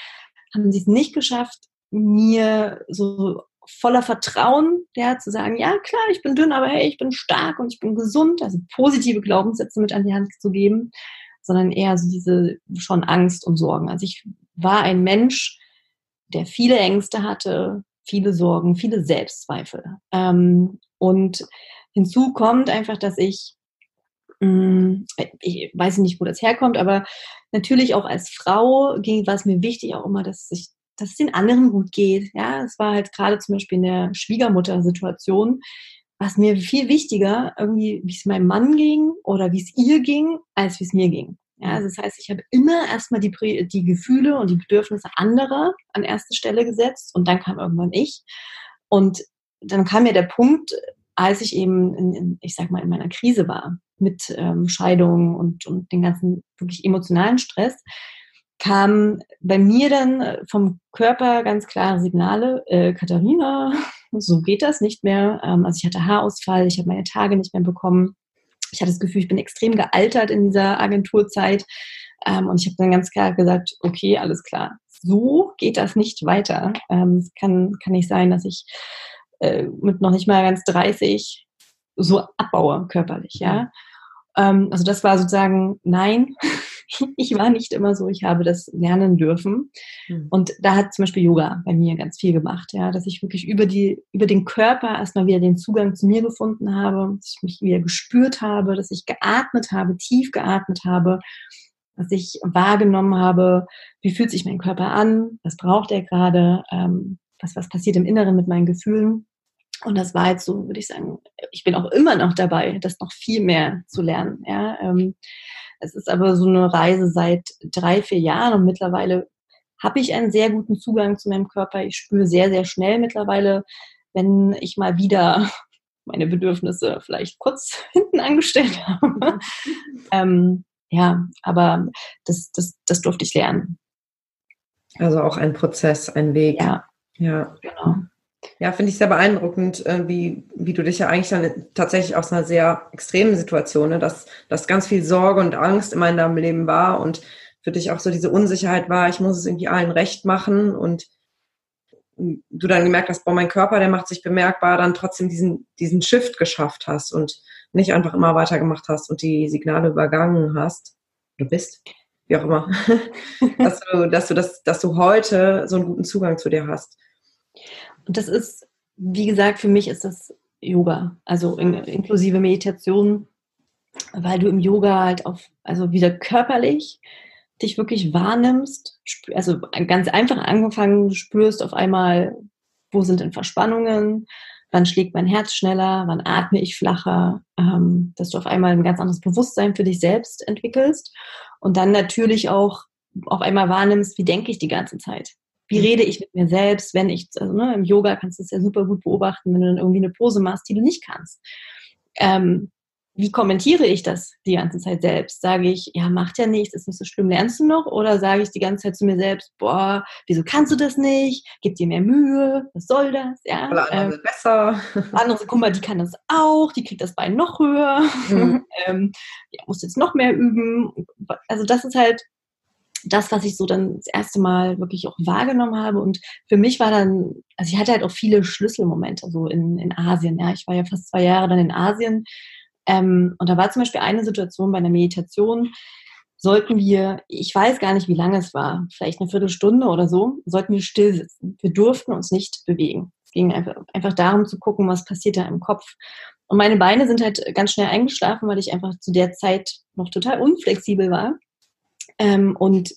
haben sie es nicht geschafft, mir so voller Vertrauen, ja, zu sagen, ja klar, ich bin dünn, aber hey, ich bin stark und ich bin gesund, also positive Glaubenssätze mit an die Hand zu geben, sondern eher so diese schon Angst und Sorgen. Also ich war ein Mensch, der viele Ängste hatte, viele Sorgen, viele Selbstzweifel. Ähm, und hinzu kommt einfach, dass ich Mm, ich weiß nicht, wo das herkommt, aber natürlich auch als Frau ging, war es mir wichtig auch immer, dass ich dass es den anderen gut geht. Ja, es war halt gerade zum Beispiel in der Schwiegermutter-Situation, was mir viel wichtiger, irgendwie, wie es meinem Mann ging oder wie es ihr ging, als wie es mir ging. Ja, also das heißt, ich habe immer erstmal die, die Gefühle und die Bedürfnisse anderer an erste Stelle gesetzt und dann kam irgendwann ich. Und dann kam mir der Punkt, als ich eben, in, in, ich sag mal, in meiner Krise war, mit ähm, Scheidung und, und den ganzen wirklich emotionalen Stress, kam bei mir dann äh, vom Körper ganz klare Signale, äh, Katharina, [LAUGHS] so geht das nicht mehr. Ähm, also ich hatte Haarausfall, ich habe meine Tage nicht mehr bekommen. Ich hatte das Gefühl, ich bin extrem gealtert in dieser Agenturzeit. Ähm, und ich habe dann ganz klar gesagt, okay, alles klar, so geht das nicht weiter. Ähm, es kann, kann nicht sein, dass ich äh, mit noch nicht mal ganz 30 so abbaue körperlich, ja. Ähm, also das war sozusagen, nein, [LAUGHS] ich war nicht immer so, ich habe das lernen dürfen. Mhm. Und da hat zum Beispiel Yoga bei mir ganz viel gemacht, ja, dass ich wirklich über die, über den Körper erstmal wieder den Zugang zu mir gefunden habe, dass ich mich wieder gespürt habe, dass ich geatmet habe, tief geatmet habe, dass ich wahrgenommen habe, wie fühlt sich mein Körper an, was braucht er gerade, ähm, was, was passiert im Inneren mit meinen Gefühlen. Und das war jetzt so, würde ich sagen, ich bin auch immer noch dabei, das noch viel mehr zu lernen. Ja, ähm, es ist aber so eine Reise seit drei, vier Jahren und mittlerweile habe ich einen sehr guten Zugang zu meinem Körper. Ich spüre sehr, sehr schnell mittlerweile, wenn ich mal wieder [LAUGHS] meine Bedürfnisse vielleicht kurz [LAUGHS] hinten angestellt habe. ähm, ja, aber das, das, das durfte ich lernen. Also auch ein Prozess, ein Weg. Ja. Ja. Genau. Ja, finde ich sehr beeindruckend, äh, wie, wie du dich ja eigentlich dann tatsächlich aus einer sehr extremen Situation, ne, dass, dass ganz viel Sorge und Angst immer in deinem Leben war und für dich auch so diese Unsicherheit war, ich muss es irgendwie allen recht machen und du dann gemerkt hast, boah, mein Körper, der macht sich bemerkbar, dann trotzdem diesen, diesen Shift geschafft hast und nicht einfach immer weitergemacht hast und die Signale übergangen hast. Du bist, wie auch immer, [LAUGHS] dass du, dass du das, dass du heute so einen guten Zugang zu dir hast. Und das ist, wie gesagt, für mich ist das Yoga, also in, inklusive Meditation. weil du im Yoga halt auf, also wieder körperlich dich wirklich wahrnimmst, also ganz einfach angefangen, du spürst auf einmal, wo sind denn Verspannungen, wann schlägt mein Herz schneller, wann atme ich flacher, ähm, dass du auf einmal ein ganz anderes Bewusstsein für dich selbst entwickelst und dann natürlich auch auf einmal wahrnimmst, wie denke ich die ganze Zeit. Wie mhm. rede ich mit mir selbst, wenn ich, also ne, im Yoga kannst du es ja super gut beobachten, wenn du dann irgendwie eine Pose machst, die du nicht kannst. Ähm, wie kommentiere ich das die ganze Zeit selbst? Sage ich, ja, macht ja nichts, ist nicht so schlimm, lernst du noch? Oder sage ich die ganze Zeit zu mir selbst, boah, wieso kannst du das nicht? Gib dir mehr Mühe, was soll das? Ja, Alle andere ähm, besser. Andere, guck mal, die kann das auch, die kriegt das Bein noch höher, mhm. [LAUGHS] ähm, ja, muss jetzt noch mehr üben. Also das ist halt das, was ich so dann das erste Mal wirklich auch wahrgenommen habe. Und für mich war dann, also ich hatte halt auch viele Schlüsselmomente so in, in Asien. Ja, ich war ja fast zwei Jahre dann in Asien ähm, und da war zum Beispiel eine Situation bei einer Meditation, sollten wir, ich weiß gar nicht, wie lange es war, vielleicht eine Viertelstunde oder so, sollten wir still sitzen. Wir durften uns nicht bewegen. Es ging einfach, einfach darum zu gucken, was passiert da im Kopf. Und meine Beine sind halt ganz schnell eingeschlafen, weil ich einfach zu der Zeit noch total unflexibel war. Ähm, und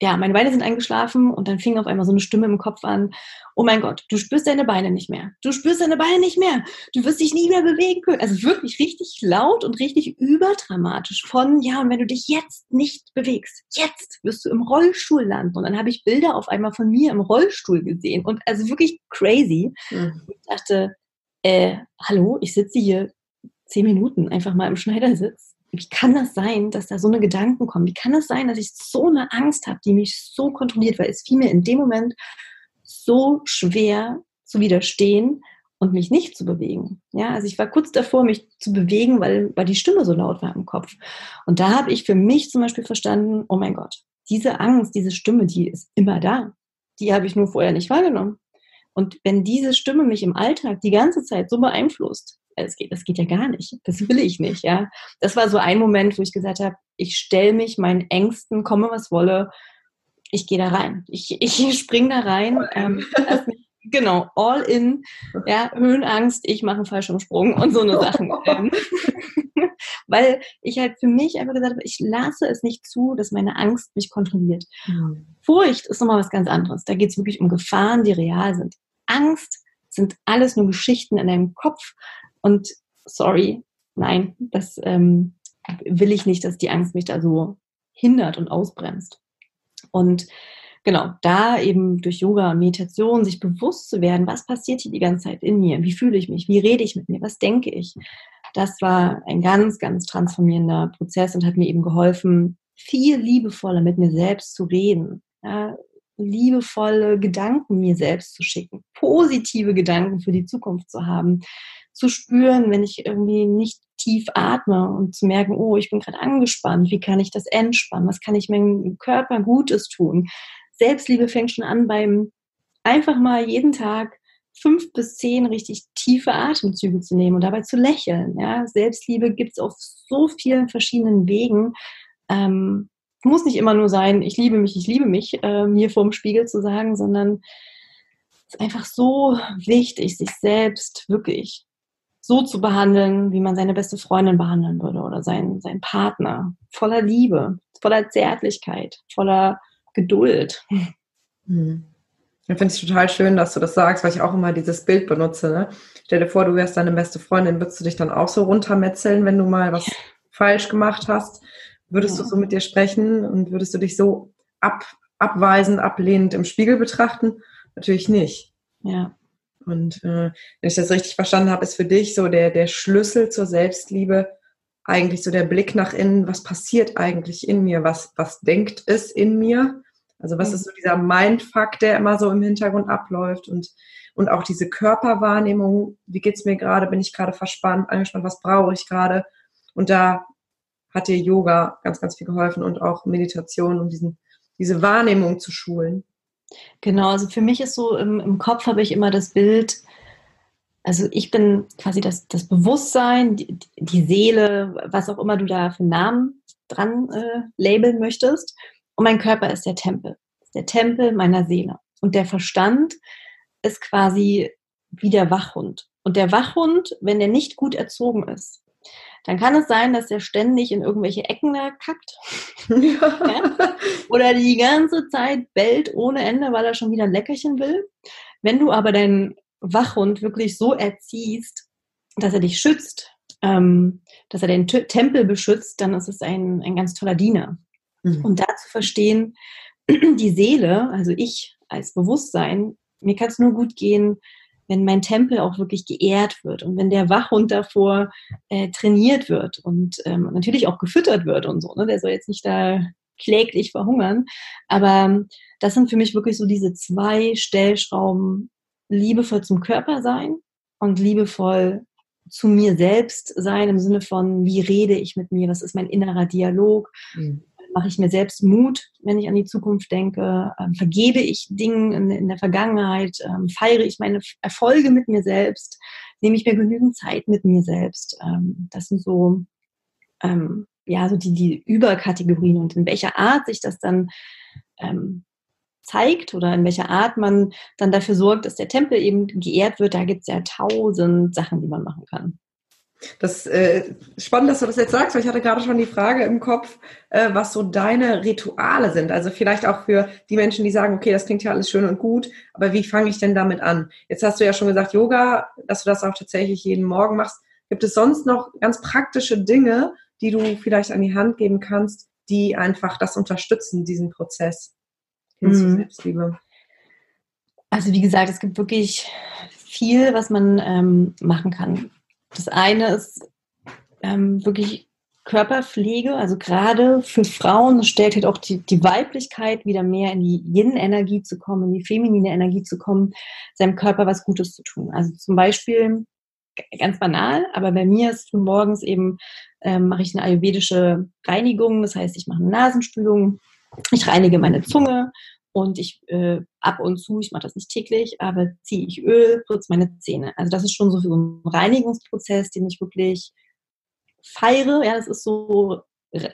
ja, meine Beine sind eingeschlafen und dann fing auf einmal so eine Stimme im Kopf an, oh mein Gott, du spürst deine Beine nicht mehr. Du spürst deine Beine nicht mehr. Du wirst dich nie mehr bewegen können. Also wirklich richtig laut und richtig überdramatisch von, ja, und wenn du dich jetzt nicht bewegst, jetzt wirst du im Rollstuhl landen. Und dann habe ich Bilder auf einmal von mir im Rollstuhl gesehen und also wirklich crazy. Mhm. Ich dachte, äh, hallo, ich sitze hier zehn Minuten einfach mal im Schneidersitz wie kann das sein, dass da so eine Gedanken kommen? Wie kann es das sein, dass ich so eine Angst habe, die mich so kontrolliert, weil es fiel mir in dem Moment so schwer zu widerstehen und mich nicht zu bewegen. Ja, also ich war kurz davor, mich zu bewegen, weil, weil die Stimme so laut war im Kopf. Und da habe ich für mich zum Beispiel verstanden, oh mein Gott, diese Angst, diese Stimme, die ist immer da. Die habe ich nur vorher nicht wahrgenommen. Und wenn diese Stimme mich im Alltag die ganze Zeit so beeinflusst, es geht, das geht ja gar nicht. Das will ich nicht, ja. Das war so ein Moment, wo ich gesagt habe, ich stelle mich meinen Ängsten, komme was wolle, ich gehe da rein. Ich, ich [LAUGHS] spring da rein. Ähm, genau, all in, ja, Höhenangst, ich mache einen falschen Sprung und so eine [LAUGHS] Sachen. Ähm, [LAUGHS] weil ich halt für mich einfach gesagt habe, ich lasse es nicht zu, dass meine Angst mich kontrolliert. Mhm. Furcht ist nochmal was ganz anderes. Da geht es wirklich um Gefahren, die real sind. Angst sind alles nur Geschichten in deinem Kopf, und sorry, nein, das ähm, will ich nicht, dass die Angst mich da so hindert und ausbremst. Und genau, da eben durch Yoga und Meditation sich bewusst zu werden, was passiert hier die ganze Zeit in mir, wie fühle ich mich, wie rede ich mit mir, was denke ich. Das war ein ganz, ganz transformierender Prozess und hat mir eben geholfen, viel liebevoller mit mir selbst zu reden. Ja, liebevolle Gedanken mir selbst zu schicken, positive Gedanken für die Zukunft zu haben, zu spüren, wenn ich irgendwie nicht tief atme und zu merken, oh, ich bin gerade angespannt, wie kann ich das entspannen, was kann ich meinem Körper Gutes tun. Selbstliebe fängt schon an beim einfach mal jeden Tag fünf bis zehn richtig tiefe Atemzüge zu nehmen und dabei zu lächeln. Ja? Selbstliebe gibt es auf so vielen verschiedenen Wegen. Ähm, muss nicht immer nur sein, ich liebe mich, ich liebe mich, äh, mir vorm Spiegel zu sagen, sondern es ist einfach so wichtig, sich selbst wirklich so zu behandeln, wie man seine beste Freundin behandeln würde oder seinen, seinen Partner. Voller Liebe, voller Zärtlichkeit, voller Geduld. Hm. Ich finde es total schön, dass du das sagst, weil ich auch immer dieses Bild benutze. Ne? Stell dir vor, du wärst deine beste Freundin, würdest du dich dann auch so runtermetzeln, wenn du mal was falsch gemacht hast? Würdest du so mit dir sprechen und würdest du dich so ab, abweisend, ablehnend im Spiegel betrachten? Natürlich nicht. Ja. Und äh, wenn ich das richtig verstanden habe, ist für dich so der, der Schlüssel zur Selbstliebe eigentlich so der Blick nach innen, was passiert eigentlich in mir, was, was denkt es in mir? Also was ist so dieser Mindfuck, der immer so im Hintergrund abläuft und, und auch diese Körperwahrnehmung, wie geht's mir gerade, bin ich gerade verspannt, angespannt, was brauche ich gerade? Und da hat dir Yoga ganz, ganz viel geholfen und auch Meditation, um diesen, diese Wahrnehmung zu schulen. Genau, also für mich ist so im, im Kopf habe ich immer das Bild, also ich bin quasi das, das Bewusstsein, die, die Seele, was auch immer du da für Namen dran äh, labeln möchtest. Und mein Körper ist der Tempel, der Tempel meiner Seele. Und der Verstand ist quasi wie der Wachhund. Und der Wachhund, wenn der nicht gut erzogen ist, dann kann es sein, dass der ständig in irgendwelche Ecken da kackt. Ja. [LAUGHS] Oder die ganze Zeit bellt ohne Ende, weil er schon wieder ein Leckerchen will. Wenn du aber deinen Wachhund wirklich so erziehst, dass er dich schützt, ähm, dass er den T Tempel beschützt, dann ist es ein, ein ganz toller Diener. Mhm. Und da zu verstehen, [CLEARS THROAT] die Seele, also ich als Bewusstsein, mir kann es nur gut gehen, wenn mein Tempel auch wirklich geehrt wird und wenn der Wachhund davor äh, trainiert wird und ähm, natürlich auch gefüttert wird und so. Ne? Der soll jetzt nicht da kläglich verhungern. Aber ähm, das sind für mich wirklich so diese zwei Stellschrauben, liebevoll zum Körper sein und liebevoll zu mir selbst sein im Sinne von, wie rede ich mit mir, was ist mein innerer Dialog, mhm mache ich mir selbst Mut, wenn ich an die Zukunft denke, ähm, vergebe ich Dinge in, in der Vergangenheit, ähm, feiere ich meine Erfolge mit mir selbst, nehme ich mir genügend Zeit mit mir selbst. Ähm, das sind so, ähm, ja, so die, die Überkategorien und in welcher Art sich das dann ähm, zeigt oder in welcher Art man dann dafür sorgt, dass der Tempel eben geehrt wird, da gibt es ja tausend Sachen, die man machen kann. Das äh, spannend, dass du das jetzt sagst, weil ich hatte gerade schon die Frage im Kopf, äh, was so deine Rituale sind. Also vielleicht auch für die Menschen, die sagen, okay, das klingt ja alles schön und gut, aber wie fange ich denn damit an? Jetzt hast du ja schon gesagt, Yoga, dass du das auch tatsächlich jeden Morgen machst. Gibt es sonst noch ganz praktische Dinge, die du vielleicht an die Hand geben kannst, die einfach das unterstützen, diesen Prozess hin zur mhm. Selbstliebe? Also wie gesagt, es gibt wirklich viel, was man ähm, machen kann. Das eine ist ähm, wirklich Körperpflege, also gerade für Frauen stellt halt auch die, die Weiblichkeit wieder mehr in die Yin-Energie zu kommen, in die feminine Energie zu kommen, seinem Körper was Gutes zu tun. Also zum Beispiel ganz banal, aber bei mir ist morgens eben, ähm, mache ich eine ayurvedische Reinigung, das heißt, ich mache eine Nasenspülung, ich reinige meine Zunge und ich äh, ab und zu, ich mache das nicht täglich, aber ziehe ich Öl, putze meine Zähne. Also das ist schon so ein Reinigungsprozess, den ich wirklich feiere. Ja, das ist so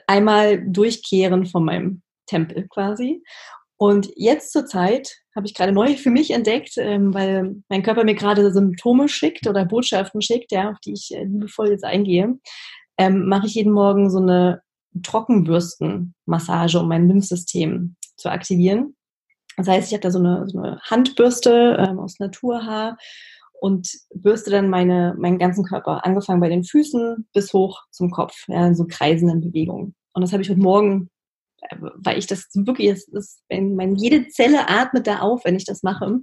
einmal durchkehren von meinem Tempel quasi. Und jetzt zur Zeit habe ich gerade neu für mich entdeckt, ähm, weil mein Körper mir gerade Symptome schickt oder Botschaften schickt, ja, auf die ich äh, liebevoll jetzt eingehe, ähm, mache ich jeden Morgen so eine Trockenbürstenmassage, um mein Lymphsystem zu aktivieren. Das heißt, ich habe da so eine, so eine Handbürste ähm, aus Naturhaar und bürste dann meine, meinen ganzen Körper, angefangen bei den Füßen bis hoch zum Kopf, ja, in so kreisenden Bewegungen. Und das habe ich heute Morgen, äh, weil ich das wirklich, das ist, wenn mein, jede Zelle atmet da auf, wenn ich das mache.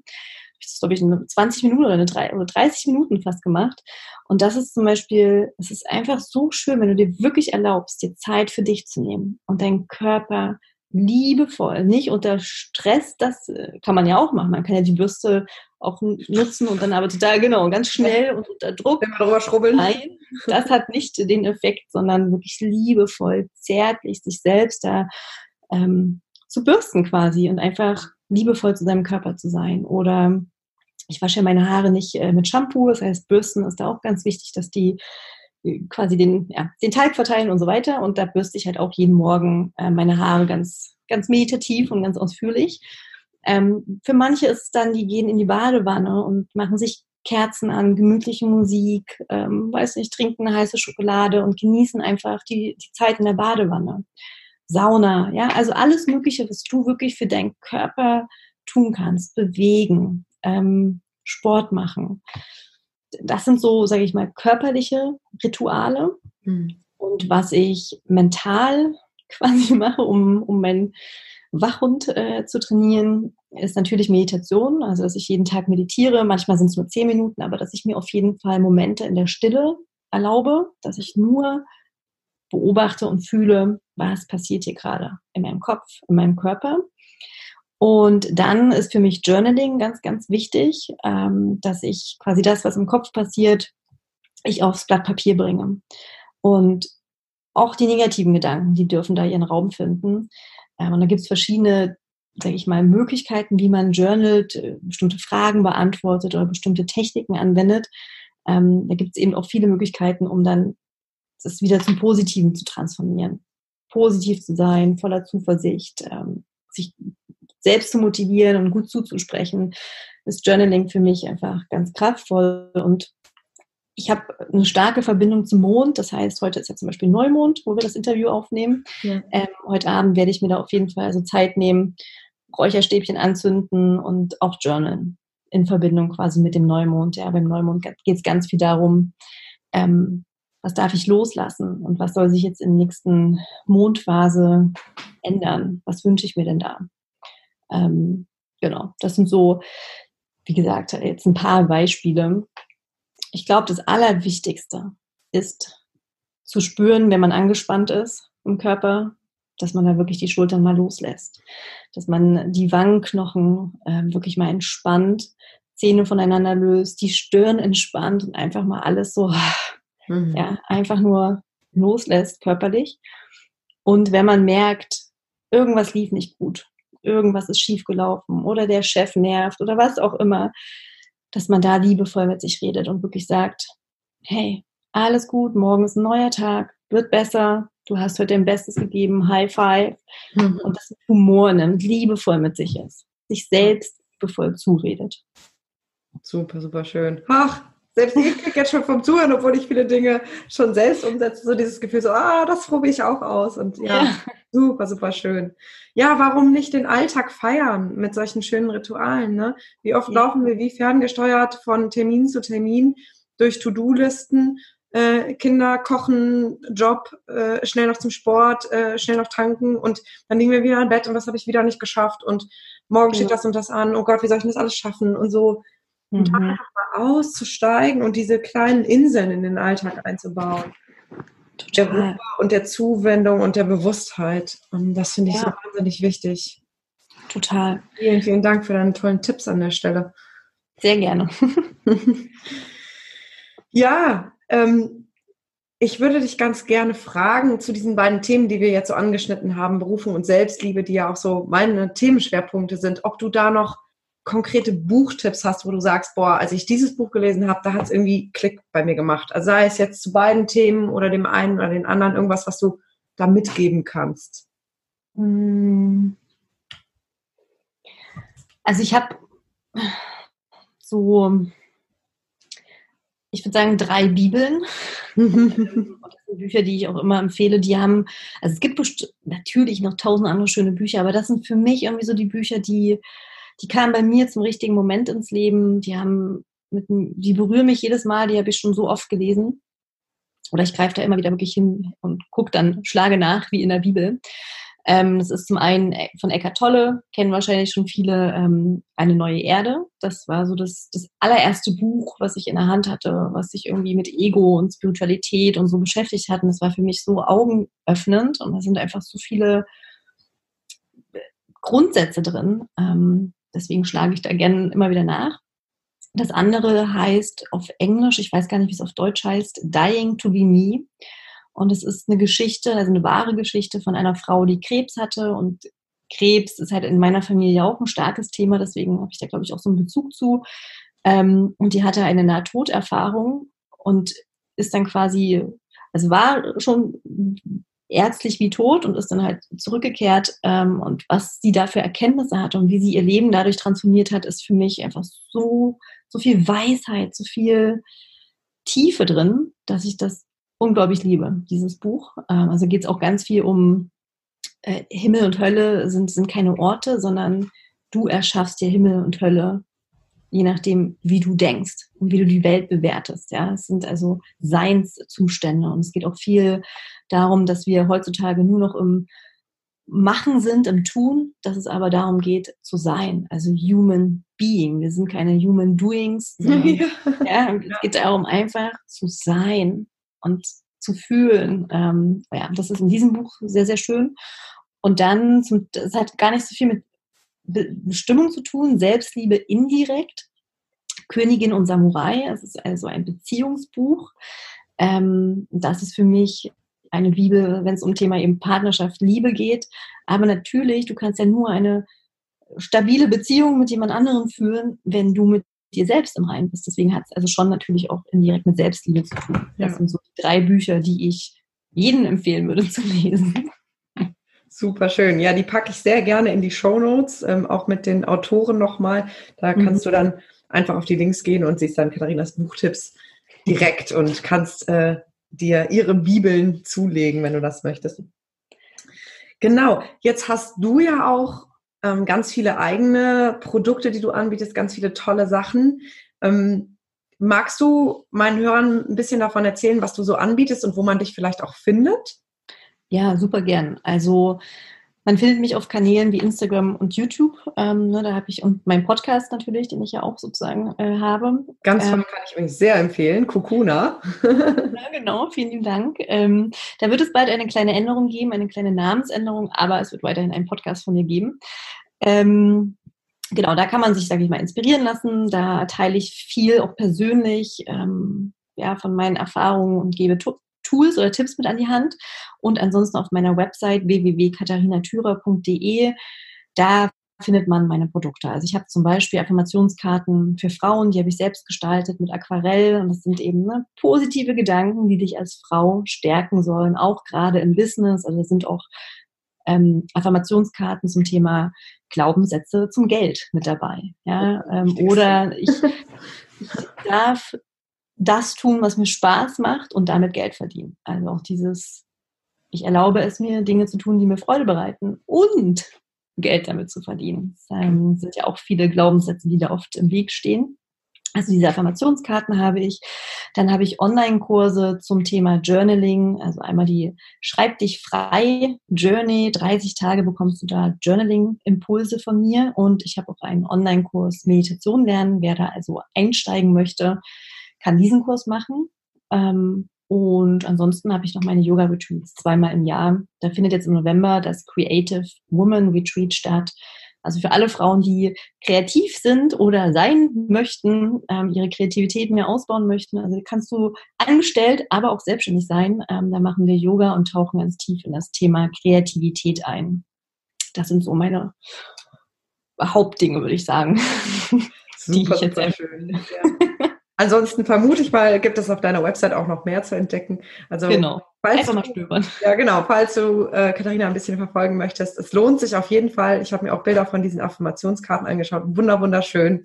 Ich das, glaube ich, in 20 Minuten oder, eine, oder 30 Minuten fast gemacht. Und das ist zum Beispiel, es ist einfach so schön, wenn du dir wirklich erlaubst, dir Zeit für dich zu nehmen und deinen Körper liebevoll, nicht unter Stress, das äh, kann man ja auch machen. Man kann ja die Bürste auch nutzen und dann aber total, genau, ganz schnell und unter Druck. Wenn man drüber schrubbeln. Nein, das hat nicht den Effekt, sondern wirklich liebevoll, zärtlich sich selbst da ähm, zu bürsten quasi und einfach liebevoll zu seinem Körper zu sein. Oder ich wasche meine Haare nicht äh, mit Shampoo, das heißt, Bürsten ist da auch ganz wichtig, dass die quasi den, ja, den Teig verteilen und so weiter. Und da bürste ich halt auch jeden Morgen äh, meine Haare ganz, ganz meditativ und ganz ausführlich. Ähm, für manche ist es dann, die gehen in die Badewanne und machen sich Kerzen an, gemütliche Musik, ähm, weiß nicht, trinken heiße Schokolade und genießen einfach die, die Zeit in der Badewanne. Sauna, ja, also alles Mögliche, was du wirklich für deinen Körper tun kannst, bewegen, ähm, Sport machen das sind so, sage ich mal, körperliche Rituale. Mhm. Und was ich mental [LAUGHS] quasi mache, um, um meinen Wachhund äh, zu trainieren, ist natürlich Meditation. Also, dass ich jeden Tag meditiere. Manchmal sind es nur zehn Minuten, aber dass ich mir auf jeden Fall Momente in der Stille erlaube, dass ich nur beobachte und fühle, was passiert hier gerade in meinem Kopf, in meinem Körper. Und dann ist für mich Journaling ganz, ganz wichtig, ähm, dass ich quasi das, was im Kopf passiert, ich aufs Blatt Papier bringe. Und auch die negativen Gedanken, die dürfen da ihren Raum finden. Ähm, und da gibt es verschiedene, sage ich mal, Möglichkeiten, wie man journalt, äh, bestimmte Fragen beantwortet oder bestimmte Techniken anwendet. Ähm, da gibt es eben auch viele Möglichkeiten, um dann das wieder zum Positiven zu transformieren. Positiv zu sein, voller Zuversicht, ähm, sich selbst zu motivieren und gut zuzusprechen, ist Journaling für mich einfach ganz kraftvoll. Und ich habe eine starke Verbindung zum Mond. Das heißt, heute ist ja zum Beispiel Neumond, wo wir das Interview aufnehmen. Ja. Ähm, heute Abend werde ich mir da auf jeden Fall also Zeit nehmen, Räucherstäbchen anzünden und auch journalen in Verbindung quasi mit dem Neumond. Ja, beim Neumond geht es ganz viel darum, ähm, was darf ich loslassen und was soll sich jetzt in der nächsten Mondphase ändern? Was wünsche ich mir denn da? Ähm, genau, das sind so, wie gesagt, jetzt ein paar Beispiele. Ich glaube, das Allerwichtigste ist zu spüren, wenn man angespannt ist im Körper, dass man da wirklich die Schultern mal loslässt, dass man die Wangenknochen äh, wirklich mal entspannt, Zähne voneinander löst, die Stirn entspannt und einfach mal alles so, mhm. ja, einfach nur loslässt körperlich. Und wenn man merkt, irgendwas lief nicht gut, irgendwas ist schiefgelaufen oder der Chef nervt oder was auch immer, dass man da liebevoll mit sich redet und wirklich sagt, hey, alles gut, morgen ist ein neuer Tag, wird besser, du hast heute dein Bestes gegeben, High Five mhm. und das Humor nimmt, liebevoll mit sich ist, sich selbst liebevoll zuredet. Super, super schön. Ach, selbst ich kriege jetzt schon vom Zuhören, obwohl ich viele Dinge schon selbst umsetze, so dieses Gefühl, so, ah, das probiere ich auch aus. Und ja, ja, super, super schön. Ja, warum nicht den Alltag feiern mit solchen schönen Ritualen? Ne? Wie oft ja. laufen wir wie ferngesteuert von Termin zu Termin durch To-Do-Listen, äh, Kinder kochen, Job, äh, schnell noch zum Sport, äh, schnell noch tanken und dann liegen wir wieder im Bett und was habe ich wieder nicht geschafft und morgen steht das und das an, oh Gott, wie soll ich das alles schaffen und so und mhm. einfach mal auszusteigen und diese kleinen Inseln in den Alltag einzubauen. Der Ruhe und der Zuwendung und der Bewusstheit. Und das finde ich ja. so wahnsinnig wichtig. Total. Vielen, vielen Dank für deine tollen Tipps an der Stelle. Sehr gerne. [LAUGHS] ja, ähm, ich würde dich ganz gerne fragen zu diesen beiden Themen, die wir jetzt so angeschnitten haben, Berufung und Selbstliebe, die ja auch so meine Themenschwerpunkte sind, ob du da noch konkrete Buchtipps hast, wo du sagst, boah, als ich dieses Buch gelesen habe, da hat es irgendwie Klick bei mir gemacht. Also sei es jetzt zu beiden Themen oder dem einen oder den anderen, irgendwas, was du da mitgeben kannst. Hm. Also ich habe so, ich würde sagen, drei Bibeln. [LAUGHS] Bücher, die ich auch immer empfehle, die haben, also es gibt natürlich noch tausend andere schöne Bücher, aber das sind für mich irgendwie so die Bücher, die die kamen bei mir zum richtigen Moment ins Leben. Die haben mit, die berühren mich jedes Mal, die habe ich schon so oft gelesen. Oder ich greife da immer wieder wirklich hin und gucke dann, schlage nach, wie in der Bibel. Ähm, das ist zum einen äh, von Eckart Tolle, kennen wahrscheinlich schon viele, ähm, Eine neue Erde. Das war so das, das allererste Buch, was ich in der Hand hatte, was sich irgendwie mit Ego und Spiritualität und so beschäftigt hat. Und das war für mich so augenöffnend und da sind einfach so viele Grundsätze drin, ähm, Deswegen schlage ich da gerne immer wieder nach. Das andere heißt auf Englisch, ich weiß gar nicht, wie es auf Deutsch heißt, Dying to be Me. Und es ist eine Geschichte, also eine wahre Geschichte von einer Frau, die Krebs hatte. Und Krebs ist halt in meiner Familie auch ein starkes Thema, deswegen habe ich da, glaube ich, auch so einen Bezug zu. Ähm, und die hatte eine Nahtoderfahrung und ist dann quasi, also war schon ärztlich wie tot und ist dann halt zurückgekehrt. Ähm, und was sie da für Erkenntnisse hat und wie sie ihr Leben dadurch transformiert hat, ist für mich einfach so, so viel Weisheit, so viel Tiefe drin, dass ich das unglaublich liebe, dieses Buch. Ähm, also geht es auch ganz viel um äh, Himmel und Hölle sind, sind keine Orte, sondern du erschaffst dir Himmel und Hölle je nachdem, wie du denkst und wie du die Welt bewertest. Ja, es sind also Seinszustände und es geht auch viel darum, dass wir heutzutage nur noch im Machen sind, im Tun, dass es aber darum geht, zu sein, also Human Being. Wir sind keine Human Doings. [LAUGHS] Sondern, ja. ja. es geht darum, einfach zu sein und zu fühlen. Ähm, ja, das ist in diesem Buch sehr, sehr schön. Und dann, zum, das hat gar nicht so viel mit Bestimmung zu tun, Selbstliebe indirekt. Königin und Samurai, es ist also ein Beziehungsbuch. Ähm, das ist für mich eine Bibel, wenn es um Thema eben Partnerschaft, Liebe geht. Aber natürlich, du kannst ja nur eine stabile Beziehung mit jemand anderem führen, wenn du mit dir selbst im Reinen bist. Deswegen hat es also schon natürlich auch indirekt mit Selbstliebe zu tun. Das ja. sind so drei Bücher, die ich jedem empfehlen würde zu lesen. Super schön. Ja, die packe ich sehr gerne in die Show Notes, ähm, auch mit den Autoren nochmal. Da mhm. kannst du dann einfach auf die Links gehen und siehst dann Katharinas Buchtipps direkt und kannst äh, dir ihre Bibeln zulegen, wenn du das möchtest. Genau, jetzt hast du ja auch ähm, ganz viele eigene Produkte, die du anbietest, ganz viele tolle Sachen. Ähm, magst du meinen Hörern ein bisschen davon erzählen, was du so anbietest und wo man dich vielleicht auch findet? Ja, super gern. Also man findet mich auf Kanälen wie Instagram und YouTube. Ähm, ne, da habe ich und mein Podcast natürlich, den ich ja auch sozusagen äh, habe. Ganz toll, ähm, kann ich euch sehr empfehlen. Kukuna. [LAUGHS] ja, genau, vielen lieben Dank. Ähm, da wird es bald eine kleine Änderung geben, eine kleine Namensänderung, aber es wird weiterhin einen Podcast von mir geben. Ähm, genau, da kann man sich, sage ich mal, inspirieren lassen. Da teile ich viel auch persönlich ähm, ja, von meinen Erfahrungen und gebe Tools oder Tipps mit an die Hand. Und ansonsten auf meiner Website www.katharinatürer.de, da findet man meine Produkte. Also ich habe zum Beispiel Affirmationskarten für Frauen, die habe ich selbst gestaltet mit Aquarell. Und das sind eben ne, positive Gedanken, die dich als Frau stärken sollen, auch gerade im Business. Also das sind auch ähm, Affirmationskarten zum Thema Glaubenssätze zum Geld mit dabei. Ja? Ähm, oder ich, ich darf das tun, was mir Spaß macht und damit Geld verdienen. Also auch dieses, ich erlaube es mir, Dinge zu tun, die mir Freude bereiten und Geld damit zu verdienen. Das sind ja auch viele Glaubenssätze, die da oft im Weg stehen. Also diese Affirmationskarten habe ich. Dann habe ich Online-Kurse zum Thema Journaling. Also einmal die Schreib dich frei Journey. 30 Tage bekommst du da Journaling-Impulse von mir. Und ich habe auch einen Online-Kurs Meditation lernen. Wer da also einsteigen möchte, kann diesen Kurs machen. Ähm, und ansonsten habe ich noch meine Yoga-Retreats zweimal im Jahr. Da findet jetzt im November das Creative Woman Retreat statt. Also für alle Frauen, die kreativ sind oder sein möchten, ähm, ihre Kreativität mehr ausbauen möchten. Also kannst du angestellt, aber auch selbstständig sein. Ähm, da machen wir Yoga und tauchen ganz tief in das Thema Kreativität ein. Das sind so meine Hauptdinge, würde ich sagen. Super, [LAUGHS] die ich jetzt sehr schön. Ja. Ansonsten vermute ich mal, gibt es auf deiner Website auch noch mehr zu entdecken. Also genau. Einfach mal stöbern. Ja, genau. Falls du äh, Katharina ein bisschen verfolgen möchtest, es lohnt sich auf jeden Fall. Ich habe mir auch Bilder von diesen Affirmationskarten angeschaut. Wunder, wunderschön.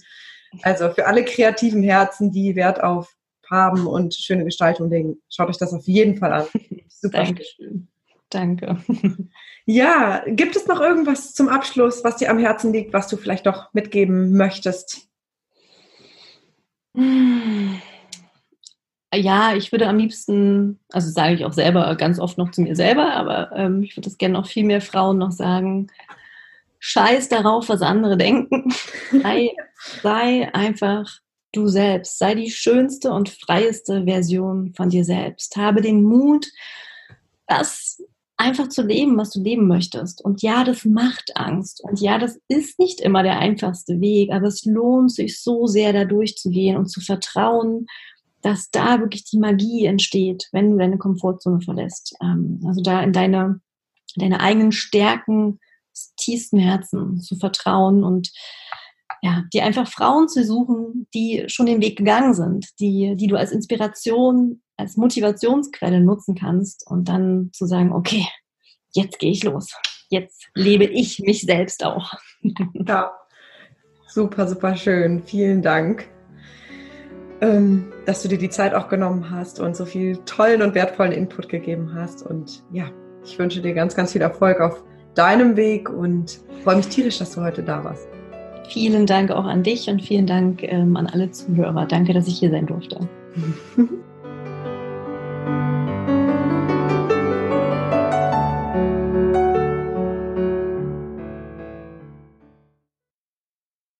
Also für alle kreativen Herzen, die Wert auf Farben und schöne Gestaltung legen, schaut euch das auf jeden Fall an. [LAUGHS] Super. Dankeschön. Danke. [LAUGHS] Ja, gibt es noch irgendwas zum Abschluss, was dir am Herzen liegt, was du vielleicht doch mitgeben möchtest? Ja, ich würde am liebsten, also sage ich auch selber ganz oft noch zu mir selber, aber ähm, ich würde das gerne noch viel mehr Frauen noch sagen. Scheiß darauf, was andere denken. [LAUGHS] sei, sei einfach du selbst. Sei die schönste und freieste Version von dir selbst. Habe den Mut, das einfach zu leben, was du leben möchtest. Und ja, das macht Angst. Und ja, das ist nicht immer der einfachste Weg, aber es lohnt sich so sehr, da durchzugehen und zu vertrauen, dass da wirklich die Magie entsteht, wenn du deine Komfortzone verlässt. Ähm, also da in deine, deine eigenen Stärken des tiefsten Herzen zu vertrauen und ja, dir einfach Frauen zu suchen, die schon den Weg gegangen sind, die, die du als Inspiration als Motivationsquelle nutzen kannst und dann zu sagen, okay, jetzt gehe ich los. Jetzt lebe ich mich selbst auch. [LAUGHS] Ja, super, super schön. Vielen Dank, ähm, dass du dir die Zeit auch genommen hast und so viel tollen und wertvollen Input gegeben hast. Und ja, ich wünsche dir ganz, ganz viel Erfolg auf deinem Weg und freue mich tierisch, dass du heute da warst. Vielen Dank auch an dich und vielen Dank ähm, an alle Zuhörer. Danke, dass ich hier sein durfte. [LAUGHS]